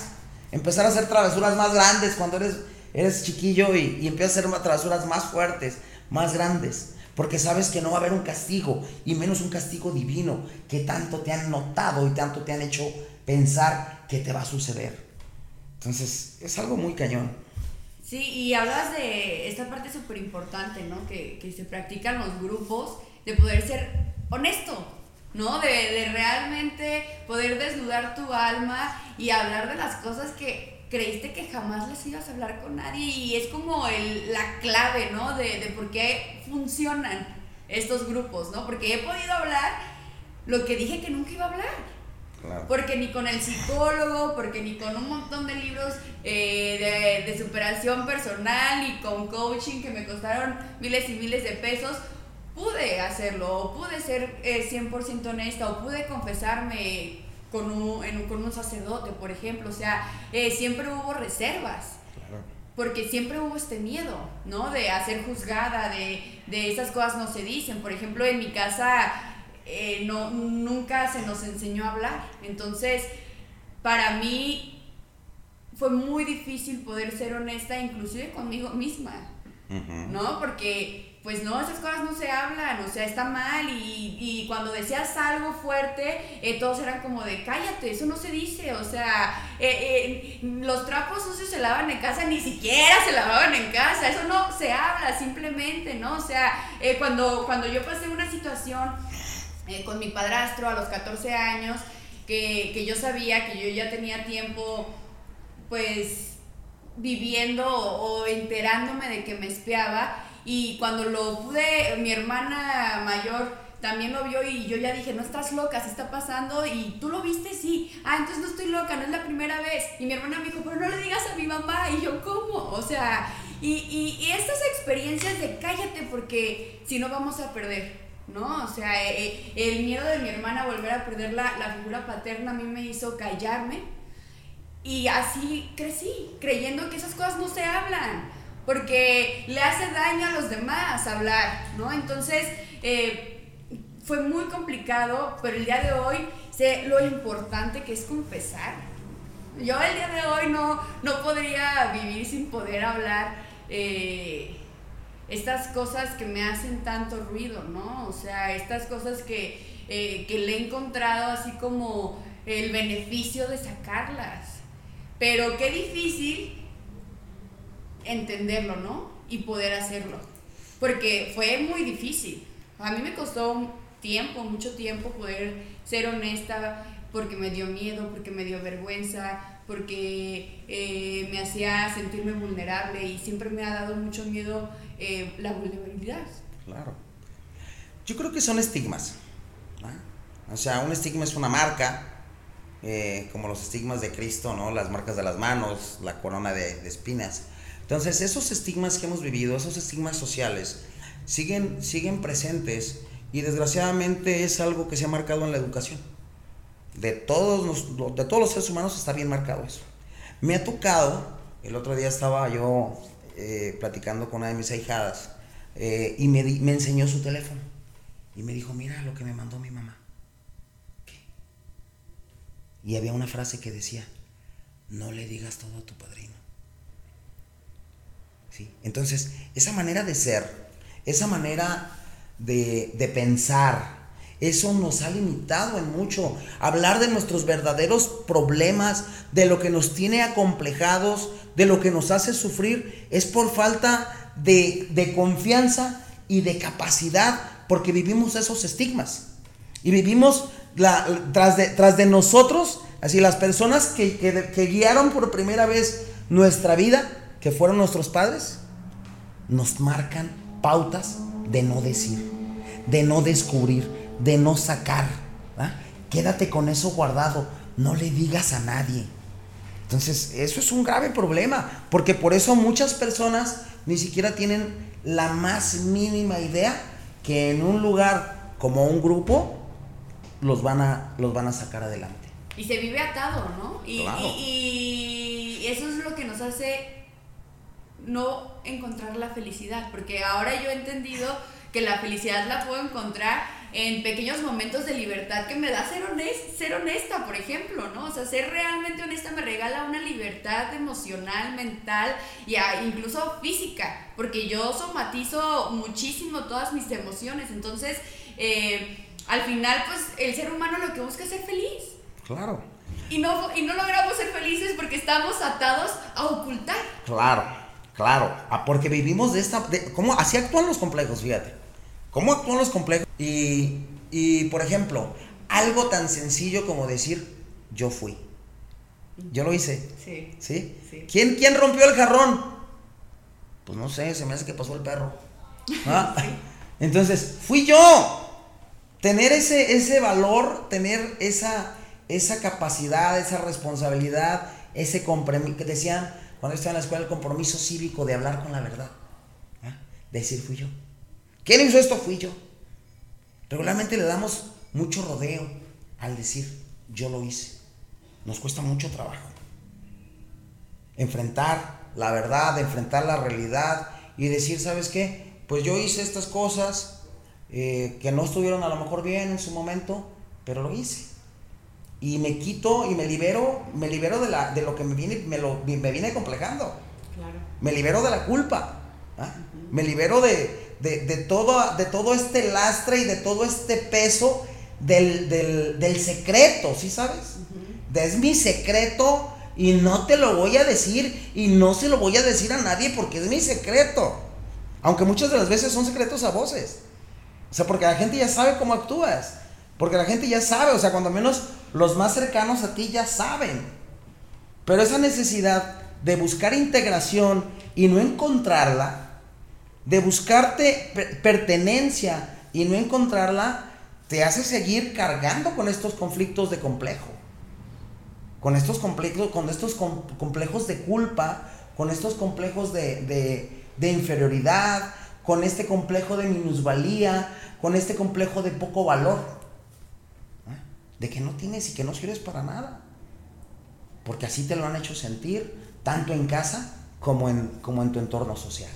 C: empezar a hacer travesuras más grandes cuando eres, eres chiquillo y, y empiezas a hacer travesuras más fuertes, más grandes porque sabes que no va a haber un castigo, y menos un castigo divino, que tanto te han notado y tanto te han hecho pensar que te va a suceder. Entonces, es algo muy cañón.
B: Sí, y hablas de esta parte súper importante, ¿no? Que, que, se practican los grupos, de poder ser honesto, ¿no? De, de realmente poder desnudar tu alma y hablar de las cosas que creíste que jamás les ibas a hablar con nadie y es como el, la clave, ¿no? De, de por qué funcionan estos grupos, ¿no? Porque he podido hablar lo que dije que nunca iba a hablar. Porque ni con el psicólogo, porque ni con un montón de libros eh, de, de, superación personal, ni con coaching que me costaron miles y miles de pesos, pude hacerlo, o pude ser 100% eh, honesta, o pude confesarme con un, en con un sacerdote, por ejemplo. O sea, eh, siempre hubo reservas. Porque siempre hubo este miedo, ¿no? De hacer juzgada, de, de esas cosas no se dicen. Por ejemplo, en mi casa eh, no, nunca se nos enseñó a hablar. Entonces, para mí fue muy difícil poder ser honesta, inclusive conmigo misma, ¿no? Porque pues no, esas cosas no se hablan, o sea, está mal y, y cuando decías algo fuerte, eh, todos eran como de cállate, eso no se dice, o sea, eh, eh, los trapos sucios se lavan en casa, ni siquiera se lavaban en casa, eso no se habla simplemente, ¿no? O sea, cuando, cuando yo pasé una situación con mi padrastro a los 14 años, que, que yo sabía que yo ya tenía tiempo, pues, viviendo o enterándome de que me espiaba, y cuando lo pude, mi hermana mayor también lo vio y yo ya dije, no estás loca, se está pasando y tú lo viste, sí. Ah, entonces no estoy loca, no es la primera vez. Y mi hermana me dijo, pero no le digas a mi mamá. Y yo, ¿cómo? O sea, y, y, estas experiencias de cállate porque si no vamos a perder. ¿no? O sea, eh, eh, el miedo de mi hermana a volver a perder la, la, figura paterna a mí me hizo callarme y así crecí, creyendo que esas cosas no se hablan porque le hace daño a los demás hablar, ¿no? Entonces, eh, fue muy complicado, pero el día de hoy sé lo importante que es confesar. Yo el día de hoy no, no podría vivir sin poder hablar eh, estas cosas que me hacen tanto ruido, ¿no? O sea, estas cosas que, eh, que le he encontrado así como el beneficio de sacarlas. Pero qué difícil entenderlo, ¿no? Y poder hacerlo. Porque fue muy difícil. A mí me costó tiempo, mucho tiempo poder ser honesta porque me dio miedo, porque me dio vergüenza, porque eh, me hacía sentirme vulnerable y siempre me ha dado mucho miedo eh, la vulnerabilidad.
C: Claro. Yo creo que son estigmas. O sea, un estigma es una marca, eh, como los estigmas de Cristo, ¿no? Las marcas de las manos, la corona de, espinas. Entonces, esos estigmas que hemos vivido, esos estigmas sociales, siguen, siguen presentes y desgraciadamente es algo que se ha marcado en la educación. De todos, los, seres humanos está bien marcado eso. Me ha tocado, el otro día estaba yo eh, platicando con una de mis ahijadas eh, y me enseñó su teléfono y me dijo, mira lo que me mandó mi mamá. Y había una frase que decía, no le digas todo a tu padrino. Entonces, esa manera de ser, esa manera de, de pensar, eso nos ha limitado en mucho. Hablar de nuestros verdaderos problemas, de lo que nos tiene acomplejados, de lo que nos hace sufrir, es por falta de, de confianza y de capacidad, porque vivimos esos estigmas. Y vivimos tras, de, tras de nosotros, así las personas que, que, guiaron por primera vez nuestra vida, que fueron nuestros padres, nos marcan pautas de no decir, de no descubrir, de no sacar. Quédate con eso guardado, no le digas a nadie. Entonces, eso es un grave problema, porque por eso muchas personas ni siquiera tienen la más mínima idea que en un lugar como un grupo los van a, los van a sacar adelante.
B: Y se vive atado, ¿no? Y, y, eso es lo que nos hace no encontrar la felicidad, porque ahora yo he entendido que la felicidad la puedo encontrar en pequeños momentos de libertad que me da ser, honest, ser honesta, por ejemplo, ¿no? O sea, ser realmente honesta me regala una libertad emocional, mental y incluso física, porque yo somatizo muchísimo todas mis emociones, entonces... Eh, al final, pues el ser humano lo que busca es ser feliz.
C: Claro.
B: Y no, y no logramos ser felices porque estamos atados a ocultar.
C: Claro, claro. Ah, porque vivimos de esta... ¿Cómo? Así actúan los complejos, fíjate. ¿Cómo actúan los complejos? Y, y, por ejemplo, algo tan sencillo como decir, yo fui. Yo lo hice.
B: Sí.
C: ¿Sí? sí. ¿Quién, ¿Quién rompió el jarrón? Pues no sé, se me hace que pasó el perro. ¿Ah? Entonces, fui yo tener ese, ese valor, tener esa, esa capacidad, esa responsabilidad, ese compromiso, que decían cuando estaba en la escuela, el compromiso cívico de hablar con la verdad. ¿eh? Decir, fui yo. ¿Quién hizo esto? Fui yo. Regularmente le damos mucho rodeo al decir, yo lo hice. Nos cuesta mucho trabajo. Enfrentar la verdad, enfrentar la realidad y decir, ¿sabes qué? Pues yo hice estas cosas, eh, que no estuvieron a lo mejor bien en su momento, pero lo hice. Y me quito y me libero, me libero de, la, de lo que me viene, me, lo, me viene complejando. Me libero de la culpa. ¿ah? Me libero de, de, de, todo, de todo este lastre y de todo este peso del, del, del secreto, ¿sí sabes? Es mi secreto y no te lo voy a decir y no se lo voy a decir a nadie porque es mi secreto. Aunque muchas de las veces son secretos a voces. O sea, porque la gente ya sabe cómo actúas. Porque la gente ya sabe, o sea, cuando menos los más cercanos a ti ya saben. Pero esa necesidad de buscar integración y no encontrarla, de buscarte pertenencia y no encontrarla, te hace seguir cargando con estos conflictos de complejo. Con estos complejos, con estos complejos de culpa, con estos complejos de, de, inferioridad, con este complejo de minusvalía, con este complejo de poco valor. De que no tienes y que no sirves para nada, porque así te lo han hecho sentir, tanto en casa como en, como en tu entorno social.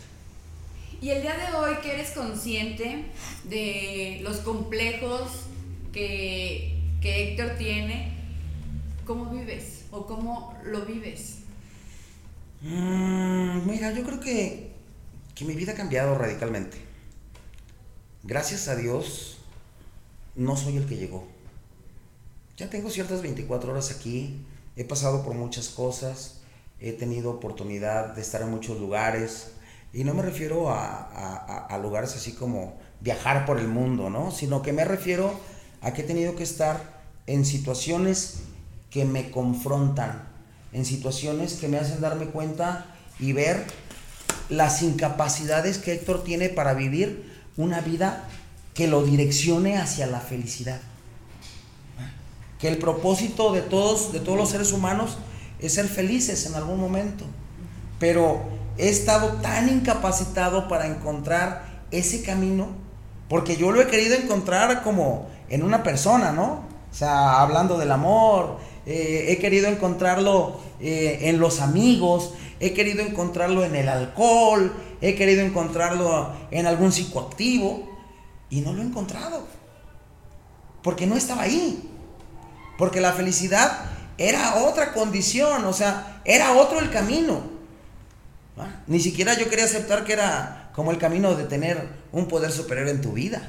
B: Y el día de hoy que eres consciente de los complejos que, que Héctor tiene, ¿cómo vives o cómo lo vives?
C: Mm, mira, yo creo que que mi vida ha cambiado radicalmente. Gracias a Dios, no soy el que llegó. Ya tengo ciertas 24 horas aquí, he pasado por muchas cosas, he tenido oportunidad de estar en muchos lugares, y no me refiero a, lugares así como viajar por el mundo, ¿no? Sino que me refiero a que he tenido que estar en situaciones que me confrontan, en situaciones que me hacen darme cuenta y ver las incapacidades que Héctor tiene para vivir una vida que lo direccione hacia la felicidad. Que el propósito de todos, de todos los seres humanos es ser felices en algún momento. Pero he estado tan incapacitado para encontrar ese camino, porque yo lo he querido encontrar como en una persona, ¿no? O sea, hablando del amor, eh, he querido encontrarlo eh, en los amigos, he querido encontrarlo en el alcohol, he querido encontrarlo en algún psicoactivo y no lo he encontrado. Porque no estaba ahí. Porque la felicidad era otra condición, o sea, era otro el camino. Ni siquiera yo quería aceptar que era como el camino de tener un poder superior en tu vida.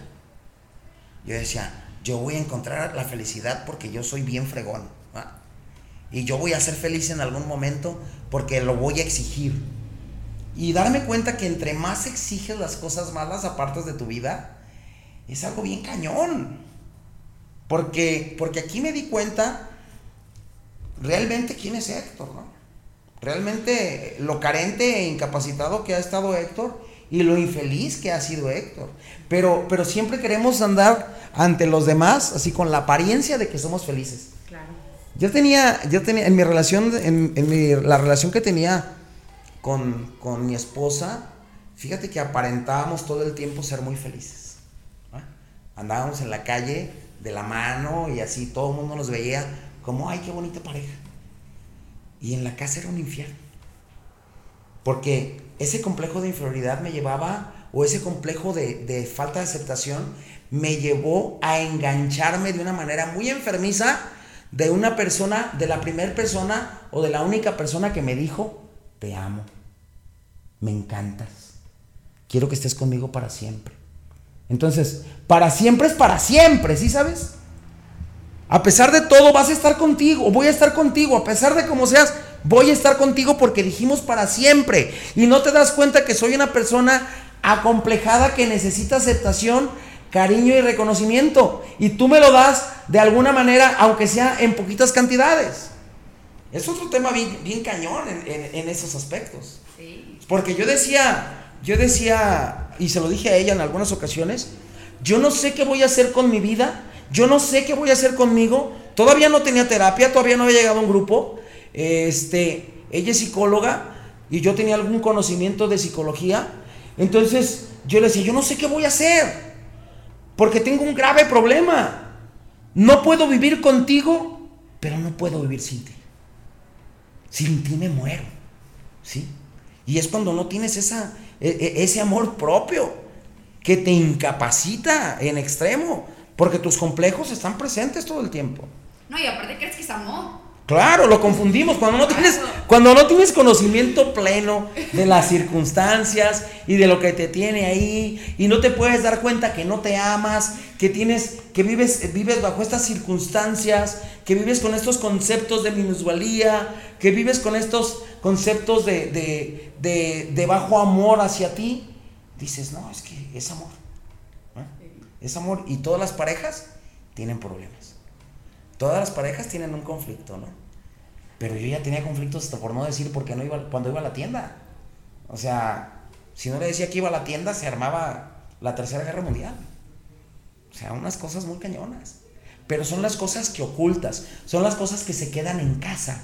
C: Yo decía, yo voy a encontrar la felicidad porque yo soy bien fregón. Y yo voy a ser feliz en algún momento porque lo voy a exigir. Y darme cuenta que entre más exiges las cosas malas apartas de tu vida, es algo bien cañón. Porque, porque aquí me di cuenta realmente quién es Héctor, ¿no? Realmente lo carente e incapacitado que ha estado Héctor y lo infeliz que ha sido Héctor. Pero, pero siempre queremos andar ante los demás así con la apariencia de que somos felices. Claro. Yo tenía, yo tenía, en mi relación, en, la relación que tenía con, con, mi esposa, fíjate que aparentábamos todo el tiempo ser muy felices. Andábamos en la calle de la mano y así todo el mundo nos veía como, ay, qué bonita pareja. Y en la casa era un infierno. Porque ese complejo de inferioridad me llevaba, o ese complejo de, de falta de aceptación, me llevó a engancharme de una manera muy enfermiza de una persona, de la primera persona o de la única persona que me dijo, te amo, me encantas, quiero que estés conmigo para siempre. Entonces, para siempre es para siempre, ¿sí sabes? A pesar de todo, vas a estar contigo, voy a estar contigo, a pesar de cómo seas, voy a estar contigo porque dijimos para siempre. Y no te das cuenta que soy una persona acomplejada que necesita aceptación cariño y reconocimiento. Y tú me lo das de alguna manera, aunque sea en poquitas cantidades. Es otro tema bien, bien cañón en, esos aspectos. Porque yo decía, yo decía, y se lo dije a ella en algunas ocasiones, yo no sé qué voy a hacer con mi vida, yo no sé qué voy a hacer conmigo. Todavía no tenía terapia, todavía no había llegado a un grupo. Este, ella es psicóloga y yo tenía algún conocimiento de psicología. Entonces yo le decía, yo no sé qué voy a hacer. Porque tengo un grave problema. No puedo vivir contigo, pero no puedo vivir sin ti. Sin ti me muero. ¿Sí? Y es cuando no tienes esa, e, e, ese amor propio que te incapacita en extremo. Porque tus complejos están presentes todo el tiempo.
B: No, y aparte crees que es amor.
C: Claro, lo confundimos. Cuando no, tienes, cuando no tienes conocimiento pleno de las circunstancias y de lo que te tiene ahí, y no te puedes dar cuenta que no te amas, que tienes, que vives, vives bajo estas circunstancias, que vives con estos conceptos de minusvalía, que vives con estos conceptos de, de, bajo amor hacia ti, dices, no, es que es amor. Es amor. Y todas las parejas tienen problemas. Todas las parejas tienen un conflicto, ¿no? Pero yo ya tenía conflictos hasta por no decir por qué no iba cuando iba a la tienda. O sea, si no le decía que iba a la tienda, se armaba la Tercera Guerra Mundial. O sea, unas cosas muy cañonas. Pero son las cosas que ocultas, son las cosas que se quedan en casa.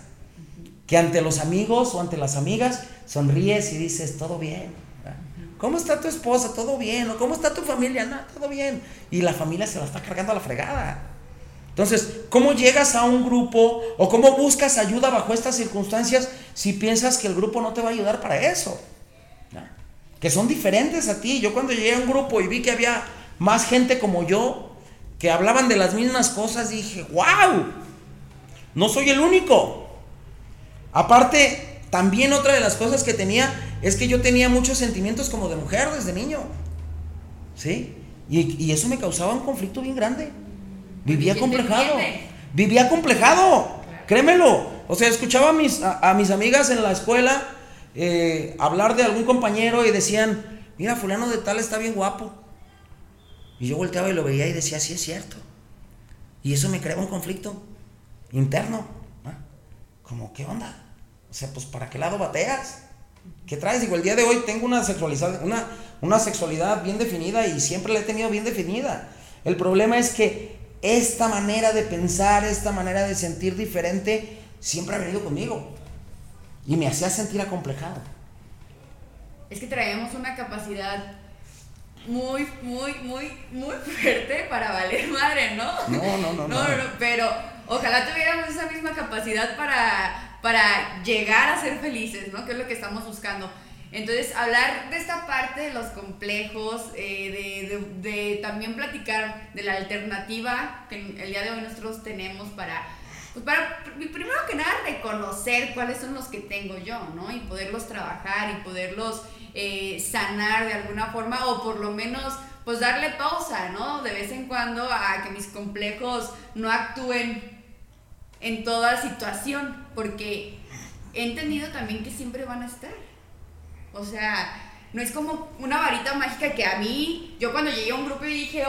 C: Que ante los amigos o ante las amigas sonríes y dices, todo bien. ¿Cómo está tu esposa? Todo bien. ¿O cómo está tu familia? No, todo bien. Y la familia se la está cargando a la fregada. Entonces, ¿cómo llegas a un grupo o cómo buscas ayuda bajo estas circunstancias si piensas que el grupo no te va a ayudar para eso? Que son diferentes a ti. Yo cuando llegué a un grupo y vi que había más gente como yo, que hablaban de las mismas cosas, dije, wow, no soy el único. Aparte, también otra de las cosas que tenía es que yo tenía muchos sentimientos como de mujer desde niño. ¿Sí? Y, y eso me causaba un conflicto bien grande. Vivía complejado. Vivía complejado. Créemelo. O sea, escuchaba a mis, a, mis amigas en la escuela eh, hablar de algún compañero y decían, mira, fulano de tal está bien guapo. Y yo volteaba y lo veía y decía, sí es cierto. Y eso me creaba un conflicto interno. Como, ¿qué onda? O sea, pues ¿para qué lado bateas? ¿Qué traes? Digo, el día de hoy tengo una sexualidad, una, una sexualidad bien definida y siempre la he tenido bien definida. El problema es que esta manera de pensar, esta manera de sentir diferente, siempre ha venido conmigo. Y me hacía sentir acomplejado.
B: Es que traemos una capacidad muy, muy, muy, muy fuerte para valer madre, ¿no?
C: No, no, no. no, no,
B: pero ojalá tuviéramos esa misma capacidad para, para llegar a ser felices, ¿no? Que es lo que estamos buscando. Entonces, hablar de esta parte de los complejos, eh, de, de, también platicar de la alternativa que el día de hoy nosotros tenemos para, pues para, primero que nada, reconocer cuáles son los que tengo yo, ¿no? Y poderlos trabajar y poderlos eh, sanar de alguna forma o por lo menos pues darle pausa, ¿no? De vez en cuando a que mis complejos no actúen en toda situación, porque he entendido también que siempre van a estar. O sea, no es como una varita mágica que a mí, yo cuando llegué a un grupo y dije,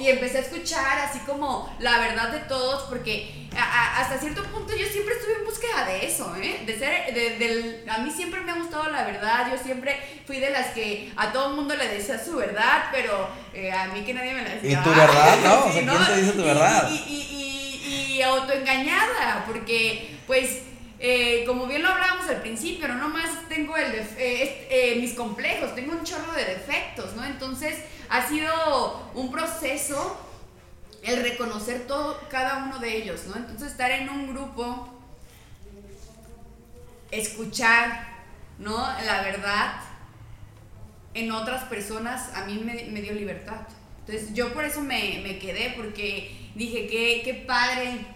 B: y empecé a escuchar así como la verdad de todos, porque hasta cierto punto yo siempre estuve en búsqueda de eso, ¿eh? De ser, de, a mí siempre me ha gustado la verdad, yo siempre fui de las que a todo el mundo le decía su verdad, pero eh, a mí que nadie me la decía.
C: ¿Y tu verdad, no? o sea, ¿quién te dice tu verdad?
B: Y, y, y autoengañada, porque pues eh, como bien lo hablábamos al principio, no nomás tengo eh, eh, mis complejos, tengo un chorro de defectos, ¿no? Entonces ha sido un proceso el reconocer todo, cada uno de ellos, ¿no? Entonces estar en un grupo, escuchar, ¿no? La verdad en otras personas a mí me, dio libertad. Entonces yo por eso me, me quedé, porque dije, qué, qué padre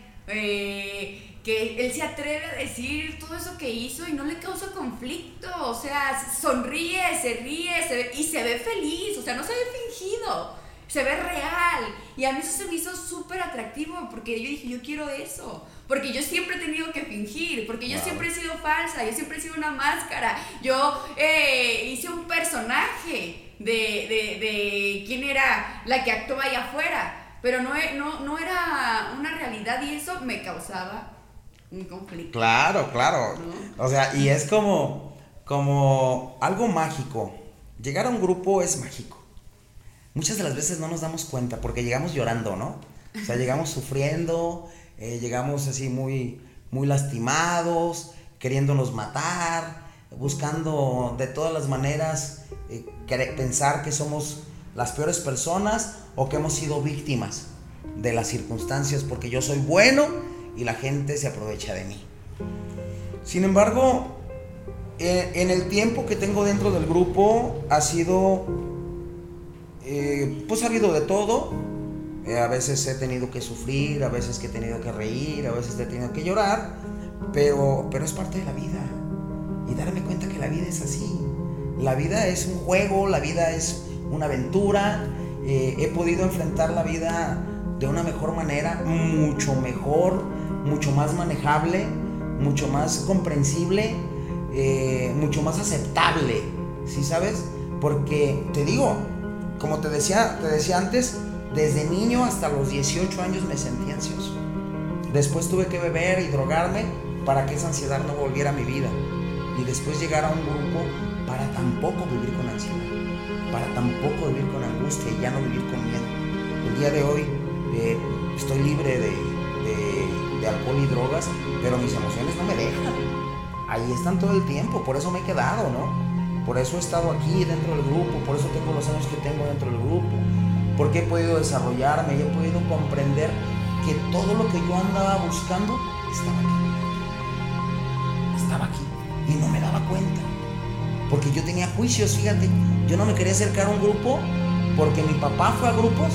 B: que él se atreve a decir todo eso que hizo y no le causa conflicto, o sea, sonríe, se ríe y se ve feliz, o sea, no se ve fingido, se ve real. Y a mí eso se me hizo súper atractivo porque yo dije, yo quiero eso, porque yo siempre he tenido que fingir, porque yo siempre he sido falsa, yo siempre he sido una máscara, yo eh, hice un personaje de, de, de quién era la que actuaba allá afuera, pero no, no, no era una realidad y eso me causaba un conflicto.
C: Claro, claro. O sea, y es como, como algo mágico. Llegar a un grupo es mágico. Muchas de las veces no nos damos cuenta porque llegamos llorando, ¿no? O sea, llegamos sufriendo, eh, llegamos así muy, muy lastimados, queriéndonos matar, buscando de todas las maneras eh, pensar que somos las peores personas o que hemos sido víctimas de las circunstancias porque yo soy bueno y la gente se aprovecha de mí. Sin embargo, eh, en el tiempo que tengo dentro del grupo ha sido, eh, pues ha habido de todo. Eh, a veces he tenido que sufrir, a veces he tenido que reír, a veces he tenido que llorar, pero, pero es parte de la vida. Y darme cuenta que la vida es así. La vida es un juego, la vida es una aventura. he podido enfrentar la vida de una mejor manera, mucho mejor mucho más manejable, mucho más comprensible, eh, mucho más aceptable, ¿sí sabes? Porque te digo, como te decía, te decía antes, desde niño hasta los 18 años me sentí ansioso. Después tuve que beber y drogarme para que esa ansiedad no volviera a mi vida. Y después llegar a un grupo para tampoco vivir con ansiedad, para tampoco vivir con angustia y ya no vivir con miedo. El día de hoy eh, estoy libre de, alcohol y drogas, pero mis emociones no me dejan. Ahí están todo el tiempo, por eso me he quedado, ¿no? Por eso he estado aquí dentro del grupo, por eso tengo los años que tengo dentro del grupo, porque he podido desarrollarme y he podido comprender que todo lo que yo andaba buscando estaba aquí. Estaba aquí y no me daba cuenta. Porque yo tenía juicios, fíjate, yo no me quería acercar a un grupo porque mi papá fue a grupos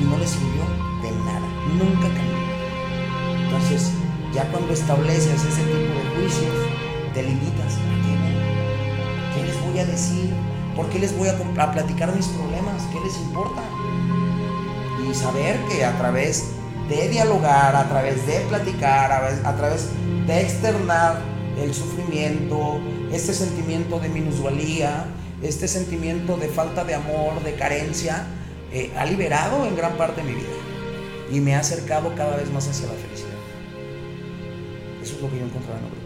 C: y no le sirvió de nada, nunca cambió. Entonces, ya cuando estableces ese tipo de juicios, te limitas. ¿A qué, les voy a decir? ¿Por qué les voy a, platicar mis problemas? ¿Qué les importa? Y saber que a través de dialogar, a través de platicar, a, través de externar el sufrimiento, este sentimiento de minusvalía, este sentimiento de falta de amor, de carencia, eh, ha liberado en gran parte mi vida y me ha acercado cada vez más hacia la felicidad. Lo que yo encontraba en el